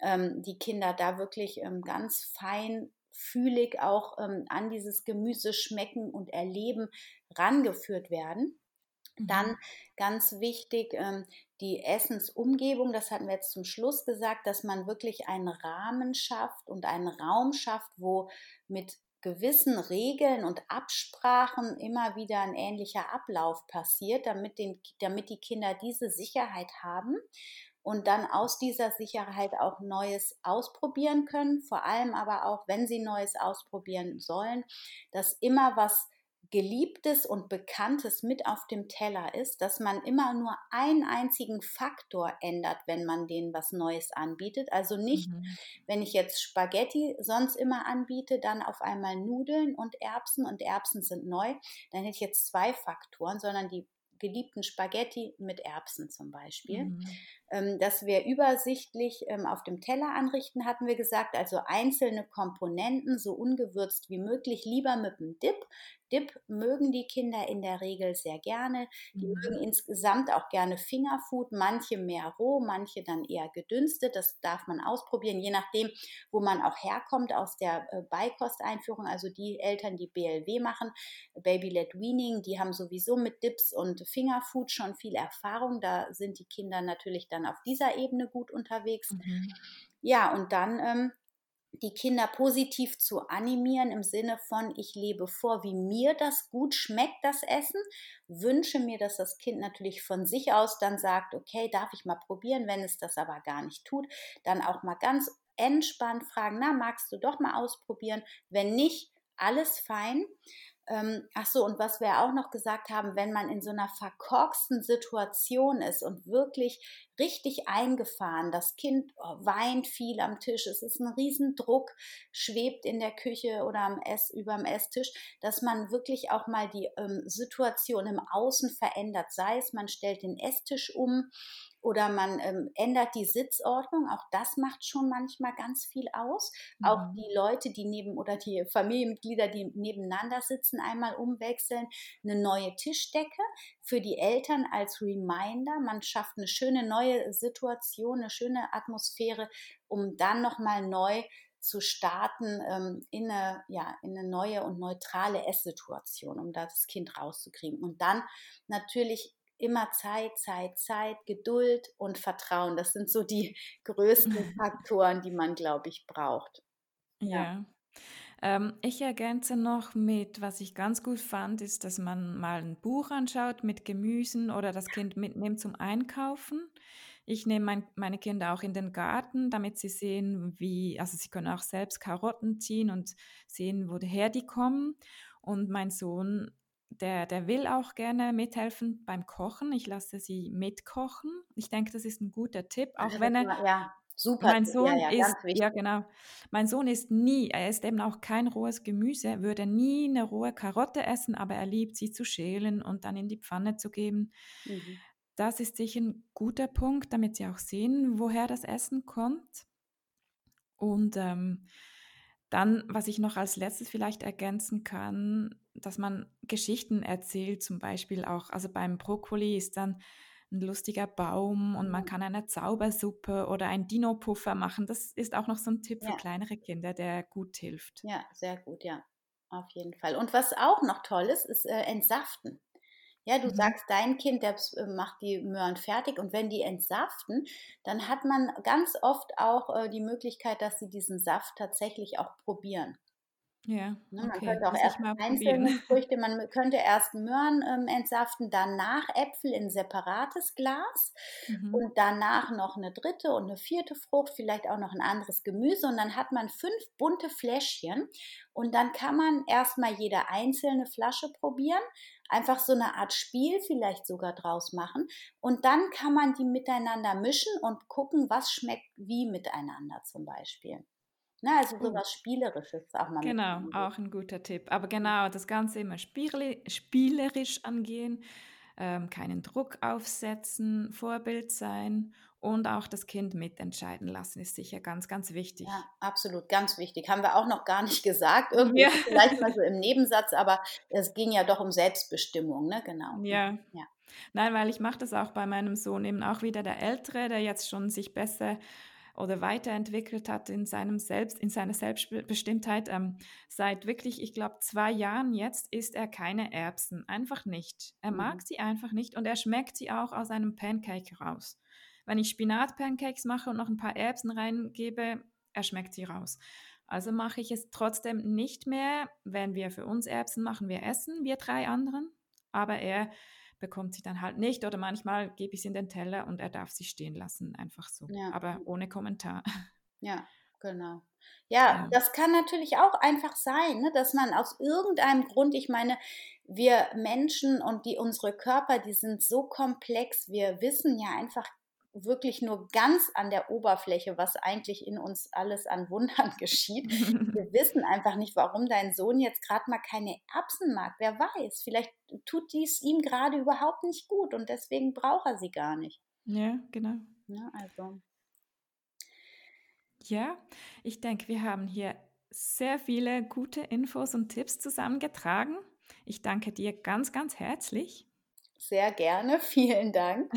ähm, die Kinder da wirklich ähm, ganz fein fühlig auch ähm, an dieses Gemüse schmecken und erleben rangeführt werden. Dann mhm. ganz wichtig, ähm, die Essensumgebung, das hatten wir jetzt zum Schluss gesagt, dass man wirklich einen Rahmen schafft und einen Raum schafft, wo mit gewissen Regeln und Absprachen immer wieder ein ähnlicher Ablauf passiert, damit, den, damit die Kinder diese Sicherheit haben und dann aus dieser Sicherheit auch Neues ausprobieren können, vor allem aber auch, wenn sie Neues ausprobieren sollen, dass immer was Geliebtes und Bekanntes mit auf dem Teller ist, dass man immer nur einen einzigen Faktor ändert, wenn man denen was Neues anbietet. Also nicht, mhm. wenn ich jetzt Spaghetti sonst immer anbiete, dann auf einmal Nudeln und Erbsen und Erbsen sind neu, dann hätte ich jetzt zwei Faktoren, sondern die geliebten Spaghetti mit Erbsen zum Beispiel. Mhm. Ähm, dass wir übersichtlich ähm, auf dem Teller anrichten, hatten wir gesagt, also einzelne Komponenten so ungewürzt wie möglich, lieber mit dem Dip. Dip mögen die Kinder in der Regel sehr gerne. Die mhm. mögen insgesamt auch gerne Fingerfood, manche mehr roh, manche dann eher gedünstet. Das darf man ausprobieren, je nachdem, wo man auch herkommt aus der äh, Beikosteinführung. Also die Eltern, die BLW machen, Baby-led Weaning, die haben sowieso mit Dips und Fingerfood schon viel Erfahrung. Da sind die Kinder natürlich dann auf dieser Ebene gut unterwegs. Mhm. Ja, und dann ähm, die Kinder positiv zu animieren im Sinne von, ich lebe vor, wie mir das gut schmeckt, das Essen. Wünsche mir, dass das Kind natürlich von sich aus dann sagt, okay, darf ich mal probieren, wenn es das aber gar nicht tut, dann auch mal ganz entspannt fragen, na, magst du doch mal ausprobieren? Wenn nicht, alles fein. Ähm, ach so, und was wir auch noch gesagt haben, wenn man in so einer verkorksten Situation ist und wirklich richtig eingefahren, das Kind oh, weint viel am Tisch, es ist ein Riesendruck, schwebt in der Küche oder am Ess, über dem Esstisch, dass man wirklich auch mal die ähm, Situation im Außen verändert, sei es man stellt den Esstisch um, oder man ähm, ändert die Sitzordnung. Auch das macht schon manchmal ganz viel aus. Mhm. Auch die Leute, die neben oder die Familienmitglieder, die nebeneinander sitzen, einmal umwechseln. Eine neue Tischdecke für die Eltern als Reminder. Man schafft eine schöne neue Situation, eine schöne Atmosphäre, um dann nochmal neu zu starten ähm, in, eine, ja, in eine neue und neutrale Esssituation, um das Kind rauszukriegen. Und dann natürlich immer Zeit, Zeit, Zeit, Geduld und Vertrauen. Das sind so die größten Faktoren, die man, glaube ich, braucht. Ja. ja. Ähm, ich ergänze noch mit, was ich ganz gut fand, ist, dass man mal ein Buch anschaut mit Gemüsen oder das Kind mitnimmt zum Einkaufen. Ich nehme mein, meine Kinder auch in den Garten, damit sie sehen, wie, also sie können auch selbst Karotten ziehen und sehen, woher die kommen. Und mein Sohn der, der will auch gerne mithelfen beim Kochen. Ich lasse sie mitkochen. Ich denke, das ist ein guter Tipp, auch wenn er. Ja, super. Mein Sohn ja, ja, ist, ja genau. Mein Sohn ist nie, er isst eben auch kein rohes Gemüse, würde nie eine rohe Karotte essen, aber er liebt sie zu schälen und dann in die Pfanne zu geben. Mhm. Das ist sicher ein guter Punkt, damit sie auch sehen, woher das Essen kommt. Und ähm, dann, was ich noch als letztes vielleicht ergänzen kann, dass man Geschichten erzählt, zum Beispiel auch. Also beim Brokkoli ist dann ein lustiger Baum und man mhm. kann eine Zaubersuppe oder ein Dino-Puffer machen. Das ist auch noch so ein Tipp ja. für kleinere Kinder, der gut hilft. Ja, sehr gut, ja. Auf jeden Fall. Und was auch noch toll ist, ist äh, Entsaften. Ja, du mhm. sagst, dein Kind, der äh, macht die Möhren fertig und wenn die entsaften, dann hat man ganz oft auch äh, die Möglichkeit, dass sie diesen Saft tatsächlich auch probieren. Ja, ne, man könnte auch erst einzelne Früchte, man könnte erst Möhren ähm, entsaften, danach Äpfel in separates Glas mhm. und danach noch eine dritte und eine vierte Frucht, vielleicht auch noch ein anderes Gemüse und dann hat man fünf bunte Fläschchen und dann kann man erstmal jede einzelne Flasche probieren, einfach so eine Art Spiel vielleicht sogar draus machen und dann kann man die miteinander mischen und gucken, was schmeckt wie miteinander zum Beispiel. Na, also so was Spielerisches auch mal. Genau, auch ein guter Tipp. Aber genau, das Ganze immer spielerisch angehen, ähm, keinen Druck aufsetzen, Vorbild sein und auch das Kind mitentscheiden lassen, ist sicher ganz, ganz wichtig. Ja, absolut, ganz wichtig. Haben wir auch noch gar nicht gesagt, irgendwie ja. vielleicht mal so im Nebensatz, aber es ging ja doch um Selbstbestimmung, ne? Genau. Ja. ja. Nein, weil ich mache das auch bei meinem Sohn eben auch wieder der Ältere, der jetzt schon sich besser oder weiterentwickelt hat in seinem Selbst, in seiner Selbstbestimmtheit. Ähm, seit wirklich, ich glaube, zwei Jahren jetzt isst er keine Erbsen. Einfach nicht. Er mhm. mag sie einfach nicht und er schmeckt sie auch aus einem Pancake raus. Wenn ich Spinat-Pancakes mache und noch ein paar Erbsen reingebe, er schmeckt sie raus. Also mache ich es trotzdem nicht mehr. Wenn wir für uns Erbsen machen, wir essen, wir drei anderen. Aber er bekommt sie dann halt nicht oder manchmal gebe ich sie in den Teller und er darf sie stehen lassen, einfach so, ja. aber ohne Kommentar. Ja, genau. Ja, ja, das kann natürlich auch einfach sein, ne, dass man aus irgendeinem Grund, ich meine, wir Menschen und die unsere Körper, die sind so komplex, wir wissen ja einfach wirklich nur ganz an der Oberfläche, was eigentlich in uns alles an Wundern geschieht. Wir wissen einfach nicht, warum dein Sohn jetzt gerade mal keine Erbsen mag. Wer weiß, vielleicht tut dies ihm gerade überhaupt nicht gut und deswegen braucht er sie gar nicht. Ja, genau. Ja, also. Ja, ich denke, wir haben hier sehr viele gute Infos und Tipps zusammengetragen. Ich danke dir ganz, ganz herzlich. Sehr gerne, vielen Dank.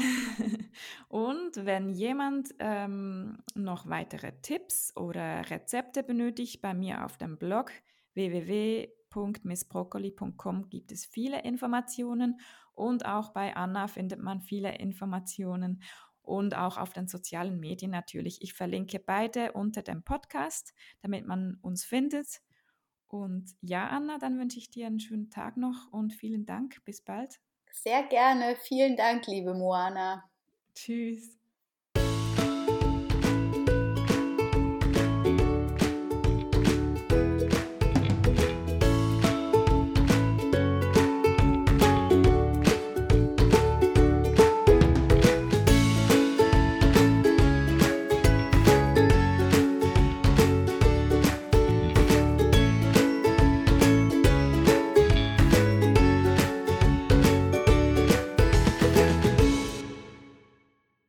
Und wenn jemand ähm, noch weitere Tipps oder Rezepte benötigt, bei mir auf dem Blog www.missbroccoli.com gibt es viele Informationen und auch bei Anna findet man viele Informationen und auch auf den sozialen Medien natürlich. Ich verlinke beide unter dem Podcast, damit man uns findet. Und ja, Anna, dann wünsche ich dir einen schönen Tag noch und vielen Dank. Bis bald. Sehr gerne. Vielen Dank, liebe Moana. Tschüss.